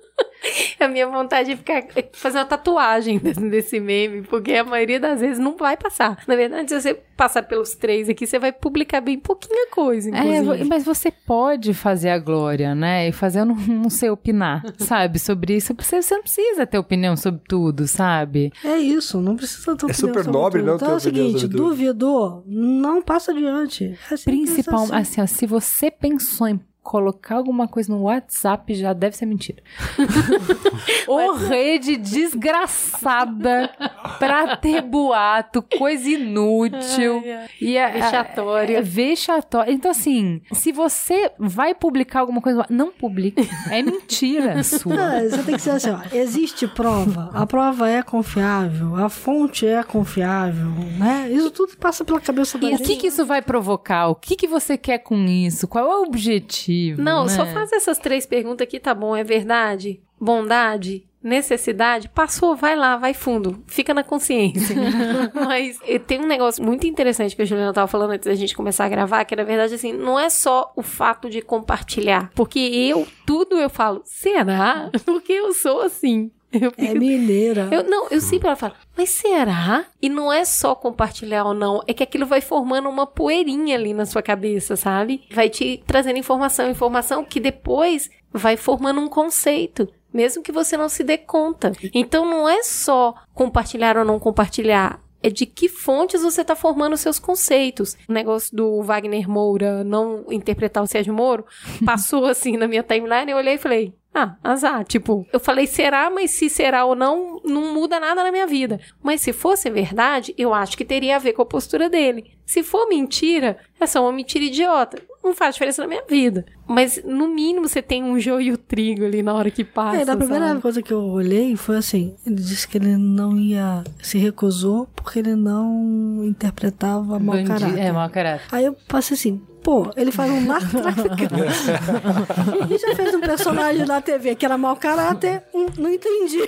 A minha vontade é ficar é fazer uma tatuagem *laughs* desse, meme, porque a maioria das vezes não vai passar. Na verdade, se você passar pelos três aqui, você vai publicar bem pouquinha coisa, É, inclusive. vo- mas você pode fazer a glória, né? E fazer, eu não, não sei opinar, *laughs* sabe? Sobre isso. Você, você não precisa ter opinião sobre tudo, sabe? É isso, não precisa ter É opinião super sobre nobre tudo. não Então é o seguinte, duvidou, não passa adiante. É assim. assim, ó, se você pensou em colocar alguma coisa no WhatsApp, já deve ser mentira. *laughs* Ô rede desgraçada pra ter boato, coisa inútil. E a, Vexatória. É vexatória. Então, assim, se você vai publicar alguma coisa, não publique. É mentira *laughs* sua. Não, você tem que ser assim, ó. Existe prova, a prova é confiável, a fonte é confiável, né? Isso tudo passa pela cabeça da E o que, que isso vai provocar? O que, que você quer com isso? Qual é o objetivo? Não, né? só faz essas três perguntas aqui, tá bom? É verdade? Bondade? Necessidade? Passou, vai lá, vai fundo. Fica na consciência. *laughs* Mas tem um negócio muito interessante que a Juliana tava falando antes da gente começar a gravar, que na verdade, assim, não é só o fato de compartilhar. Porque eu, tudo eu falo, será? *laughs* Porque eu sou assim. *laughs* Eu É mineira. eu não, eu sempre ela falo, mas será? E não é só compartilhar ou não, é que aquilo vai formando uma poeirinha ali na sua cabeça, sabe? Vai te trazendo informação, informação que depois vai formando um conceito, mesmo que você não se dê conta. Então não é só compartilhar ou não compartilhar. É de que fontes você está formando os seus conceitos. O negócio do Wagner Moura não interpretar o Sérgio Moro *laughs* passou assim na minha timeline. Eu olhei e falei: ah, azar. Tipo, eu falei será, mas se será ou não, não muda nada na minha vida. Mas se fosse verdade, eu acho que teria a ver com a postura dele. Se for mentira, é só uma mentira idiota. Não faz diferença na minha vida. Mas, no mínimo, você tem um joio e o trigo ali na hora que passa. É, da primeira sabe? coisa que eu olhei foi assim: ele disse que ele não ia, se recusou porque ele não interpretava mau Bandi- caráter. É, mau caráter. Aí eu passei assim, pô, ele faz um narcotraficante. *laughs* e já fez um personagem na TV que era mau caráter, hum, não entendi.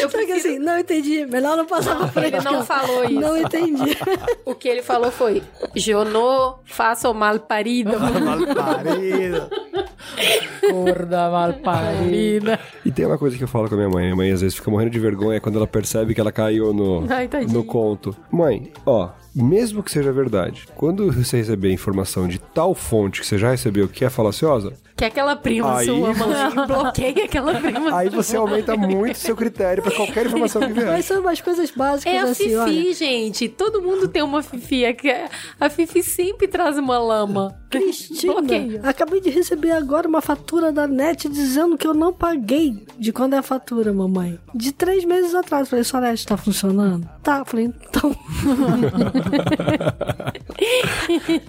Eu fiquei assim, não entendi, melhor não passar pra frente. Ele não falou isso. Não entendi. O que ele falou foi: Jonô, faça o mal parido. *laughs* Malparido. Gorda malparida. *laughs* E tem uma coisa que eu falo com a minha mãe. Minha mãe às vezes fica morrendo de vergonha quando ela percebe que ela caiu no, Ai, no conto. Mãe, ó, mesmo que seja verdade, quando você receber informação de tal fonte que você já recebeu que é falaciosa, Que é aquela prima *laughs* Aí- sua, mãe. Bloqueia aquela prima aí você aumenta muito seu critério pra qualquer informação que vier. Mas são umas coisas básicas É a assim, Fifi, olha. gente. Todo mundo tem uma Fifi. É que A Fifi sempre traz uma lama. Cristina, Bloqueia. acabei de receber agora uma fatura da NET dizendo que eu não paguei. De quando é a fatura, mamãe? De três meses atrás. Falei, sua NET tá funcionando? Tá. Falei, então. *laughs*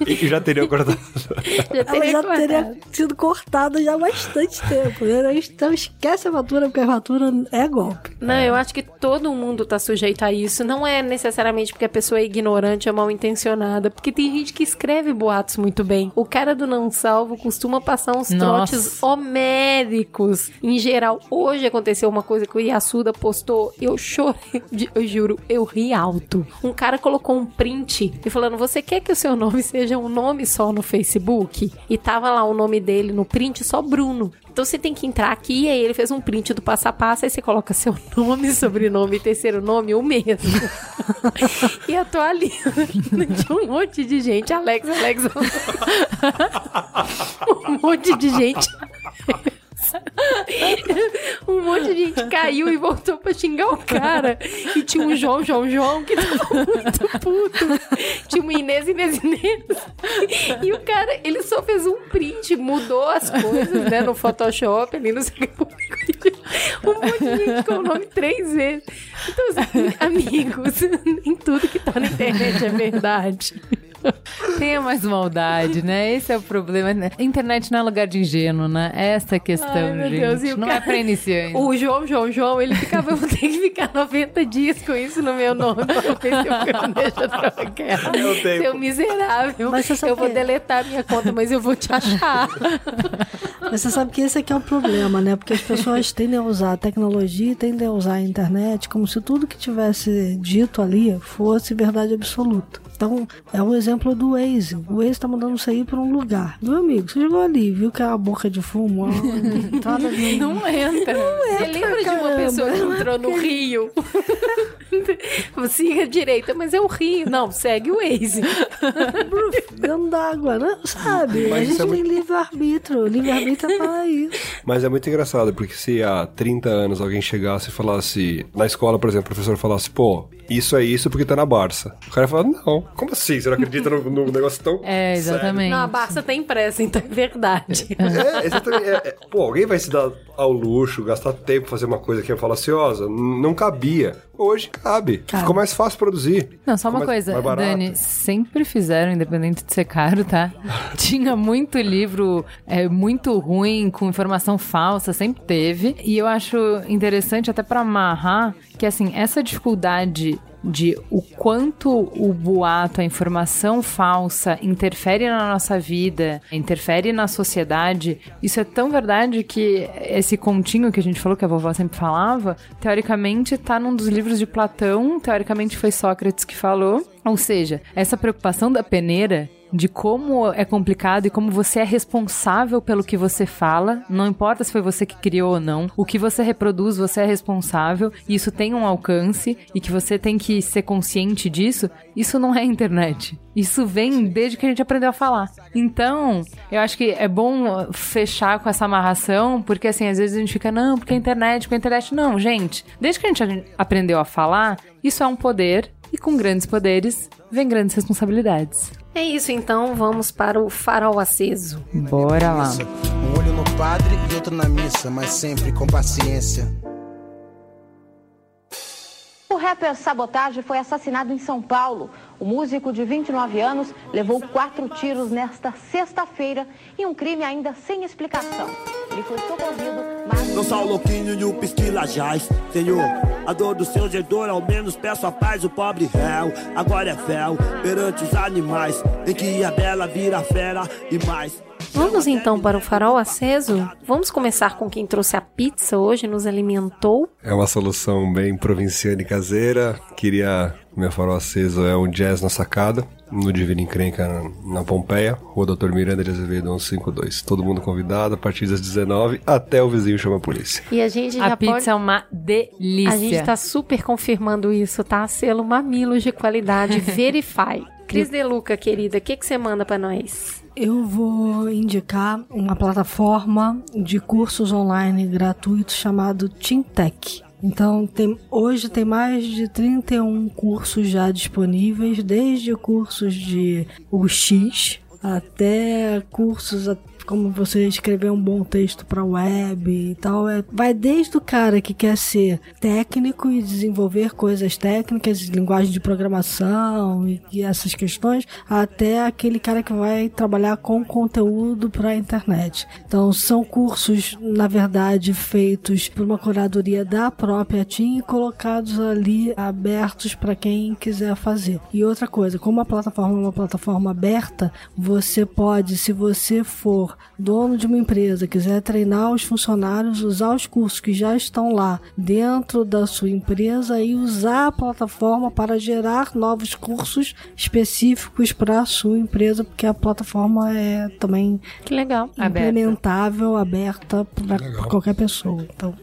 E já teria cortado. *laughs* Já Ela teria já teria sido cortada já há bastante tempo. né? Então esquece a fatura, porque a fatura é golpe. Não, eu acho que todo mundo tá sujeito a isso. Não é necessariamente porque a pessoa é ignorante ou mal intencionada. Porque tem gente que escreve boatos muito bem. O cara do não salvo costuma passar uns Nossa. trotes homéricos. Em geral, hoje aconteceu uma coisa que o Yasuda postou. Eu chorei, eu juro, eu ri alto. Um cara colocou um print e falando: Você quer que o seu nome seja um nome só no Facebook? E tava lá o nome dele no print, só Bruno. Então você tem que entrar aqui aí ele fez um print do passo a passo, aí você coloca seu *laughs* nome, sobrenome terceiro nome, o mesmo. *laughs* e atualiza. Tinha um monte de gente, Alex, Alex. *laughs* um monte de gente. *laughs* um monte de gente caiu e voltou pra xingar o cara. E tinha um João, João, João que tava muito puto. Tinha uma Inês, Inês, Inês. E o cara, ele só fez um print, mudou as coisas, né, no Photoshop, ali no. Um monte de gente com o nome três vezes. Então, assim, amigos, *laughs* nem tudo que tá na internet é verdade. *laughs* Tenha mais maldade, né? Esse é o problema. né? Internet não é lugar de ingênuo, né? Essa é a questão, Ai, meu gente. Deus, e não cara- é pra iniciante. O João, João, João, ele ficava, eu vou ter que ficar 90 dias com isso no meu nome pra ver se eu deixo trocar. Eu tenho. Seu miserável. Mas você sabe eu vou que- deletar minha conta, mas eu vou te achar. *laughs* Mas você sabe que esse aqui é o problema, né? Porque as pessoas tendem a usar a tecnologia tendem a usar a internet como se tudo que tivesse dito ali fosse verdade absoluta. Então, é um exemplo do Waze. O Waze tá mandando você ir pra um lugar. Meu amigo, você chegou ali, viu que é uma boca de fumo, uma *laughs* entrada de... Não entra. Você lembra de uma caramba. pessoa que entrou no Rio? *laughs* Siga direita, mas é o Rio. Não, segue o Waze. dentro d'água, né? Sabe? Mas a gente é tem muito- livre-arbítrio. O livre-arbítrio é para isso. Mas é muito engraçado, porque se há 30 anos alguém chegasse e falasse, na escola, por exemplo, o professor falasse, pô, isso é isso porque tá na Barça. O cara fala, não, como assim? Você não acredita no, no negócio tão. É, exatamente. Não, a Barça tem pressa, então é verdade. É, exatamente. É, é, pô, alguém vai se dar ao luxo, gastar tempo pra fazer uma coisa que é falaciosa? Não cabia. Hoje cabe. Ficou mais fácil produzir. Não, só Ficou uma mais- coisa, mais. Dani, sempre fizeram, independente de ser caro, tá? *laughs* Tinha muito livro é, muito ruim, com informação falsa, sempre teve. E eu acho interessante, até pra amarrar, que assim, essa dificuldade de o quanto o boato, a informação falsa interfere na nossa vida, interfere na sociedade, isso é tão verdade que esse continho que a gente falou, que a vovó sempre falava, teoricamente tá num dos livros de Platão, teoricamente foi Sócrates que falou. Ou seja, essa preocupação da peneira de como é complicado e como você é responsável pelo que você fala, não importa se foi você que criou ou não, o que você reproduz, você é responsável, e isso tem um alcance e que você tem que ser consciente disso, isso não é internet. Isso vem desde que a gente aprendeu a falar. Então, eu acho que é bom fechar com essa amarração, porque assim, às vezes a gente fica, não, porque a internet, porque a internet. Não, gente, desde que a gente aprendeu a falar, isso é um poder, e com grandes poderes vem grandes responsabilidades. É isso, então vamos para o farol aceso. Bora lá. Um olho no padre e outro na missa, mas sempre com paciência. O rapper Sabotage foi assassinado em São Paulo. O músico de 29 anos levou quatro tiros nesta sexta-feira em um crime ainda sem explicação. Ele foi socorrido, mas... Não sou o louquinho e o pisquila Senhor, a dor do seu gedor Ao menos peço a paz, o pobre réu. Agora é fel perante os animais Em que a bela vira fera e mais Vamos então para o farol aceso? Vamos começar com quem trouxe a pizza hoje, nos alimentou. É uma solução bem provinciana e caseira. Queria. Meu farol aceso é um jazz na sacada, no Divino Encrenca, na, na Pompeia, Rua Doutor Miranda de Azevedo 152. Todo mundo convidado a partir das 19 até o vizinho chama a polícia. E a gente já A pizza pode... é uma delícia. A gente tá super confirmando isso, tá? Selo Mamilos de qualidade *laughs* Verify. Cris Deluca, querida, o que, que você manda pra nós? Eu vou indicar uma plataforma de cursos online gratuitos chamado Teamtech. Então, tem, hoje tem mais de 31 cursos já disponíveis, desde cursos de UX até cursos como você escrever um bom texto para web e tal. É, vai desde o cara que quer ser técnico e desenvolver coisas técnicas, linguagem de programação e, e essas questões, até aquele cara que vai trabalhar com conteúdo para a internet. Então, são cursos, na verdade, feitos por uma curadoria da própria TIM e colocados ali abertos para quem quiser fazer. E outra coisa, como a plataforma é uma plataforma aberta, você pode, se você for dono de uma empresa, quiser treinar os funcionários, usar os cursos que já estão lá dentro da sua empresa e usar a plataforma para gerar novos cursos específicos para a sua empresa, porque a plataforma é também Que legal. implementável, aberta para qualquer pessoa. Então,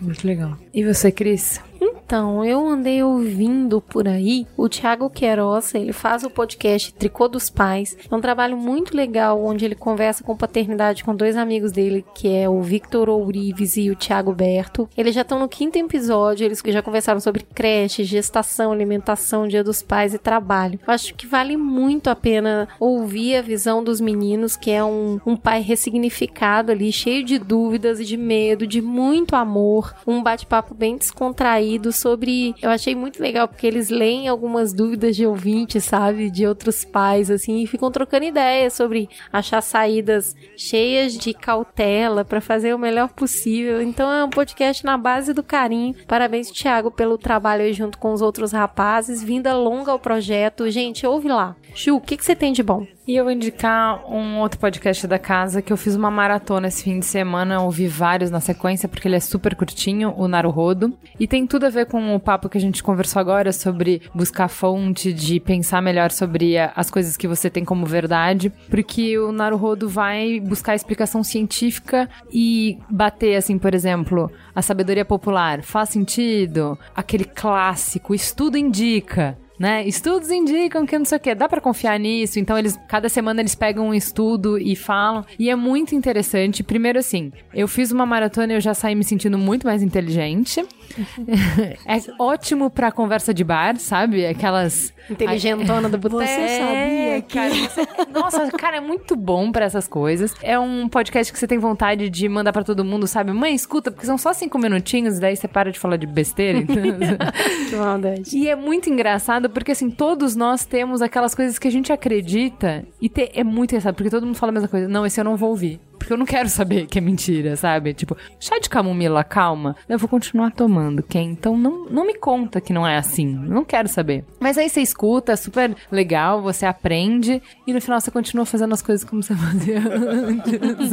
Muito legal. E você, Cris? Então, eu andei ouvindo por aí o Thiago Queiroz, ele faz o podcast Tricô dos Pais. É um trabalho muito legal onde ele conversa com paternidade com dois amigos dele, que é o Victor Ourives e o Thiago Berto. Eles já estão no quinto episódio, eles já conversaram sobre creche, gestação, alimentação, dia dos pais e trabalho. Eu acho que vale muito a pena ouvir a visão dos meninos, que é um, um pai ressignificado ali, cheio de dúvidas e de medo, de muito amor. Um bate-papo bem descontraído sobre. Eu achei muito legal, porque eles leem algumas dúvidas de ouvintes, sabe? De outros pais, assim, e ficam trocando ideias sobre achar saídas cheias de cautela para fazer o melhor possível. Então é um podcast na base do carinho. Parabéns, Thiago, pelo trabalho aí junto com os outros rapazes. Vinda longa ao projeto. Gente, ouve lá. Chu, o que, que você tem de bom? E eu vou indicar um outro podcast da casa que eu fiz uma maratona esse fim de semana, ouvi vários na sequência, porque ele é super curtinho, o Naruhodo. E tem tudo a ver com o papo que a gente conversou agora sobre buscar fonte, de pensar melhor sobre as coisas que você tem como verdade, porque o Naruhodo vai buscar explicação científica e bater, assim, por exemplo, a sabedoria popular. Faz sentido? Aquele clássico, estudo indica né? Estudos indicam que não sei o que, dá para confiar nisso. Então eles cada semana eles pegam um estudo e falam, e é muito interessante. Primeiro assim, eu fiz uma maratona e eu já saí me sentindo muito mais inteligente. *laughs* é ótimo para conversa de bar, sabe? Aquelas inteligentona do boteco. Você sabia que cara, você... *laughs* Nossa, cara, é muito bom para essas coisas. É um podcast que você tem vontade de mandar para todo mundo, sabe? Mãe, escuta, porque são só cinco minutinhos, daí você para de falar de besteira. Então... *laughs* que maldade. E é muito engraçado porque assim, todos nós temos aquelas coisas que a gente acredita e te, é muito engraçado, porque todo mundo fala a mesma coisa. Não, esse eu não vou ouvir. Porque eu não quero saber que é mentira, sabe? Tipo, chá de camomila calma, eu vou continuar tomando, quem? Então não, não me conta que não é assim. Não quero saber. Mas aí você escuta, é super legal, você aprende e no final você continua fazendo as coisas como você *laughs* fazia antes.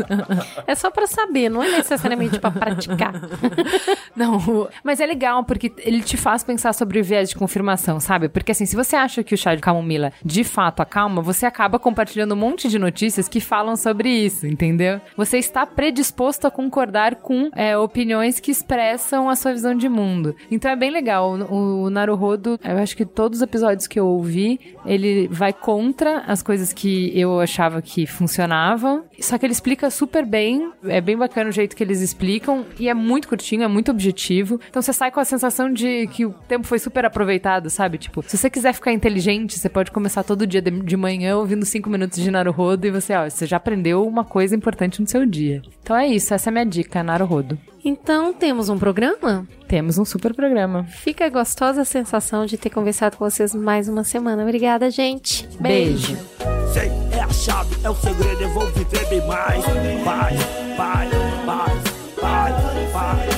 é só para saber, não é necessariamente para praticar. *laughs* não, mas é legal porque ele te faz pensar sobre o viés de confirmação, sabe? Porque assim, se você acha que o chá de camomila de fato acalma, você acaba compartilhando um monte de notícias que falam sobre isso, entendeu? Você está predisposto a concordar com é, opiniões que expressam a sua visão de mundo. Então é bem legal. O, o Naruhodo, eu acho que todos os episódios que eu ouvi, ele vai contra as coisas que eu achava que funcionavam. Só que ele explica super bem. É bem bacana o jeito que eles explicam. E é muito curtinho, é muito objetivo. Então você sai com a sensação de que o tempo foi super aproveitado, sabe? Tipo, se você quiser ficar inteligente, você pode começar todo dia de, de manhã ouvindo 5 minutos de Naruhodo e você, ó, você já aprendeu uma coisa importante importante no seu dia. Então é isso, essa é a minha dica, Naruhodo. Então, temos um programa? Temos um super programa. Fica a gostosa sensação de ter conversado com vocês mais uma semana. Obrigada, gente. Beijo. Beijo. Sei, é a chave, é o segredo, eu vou viver bem mais. Vai, vai, vai, vai, vai.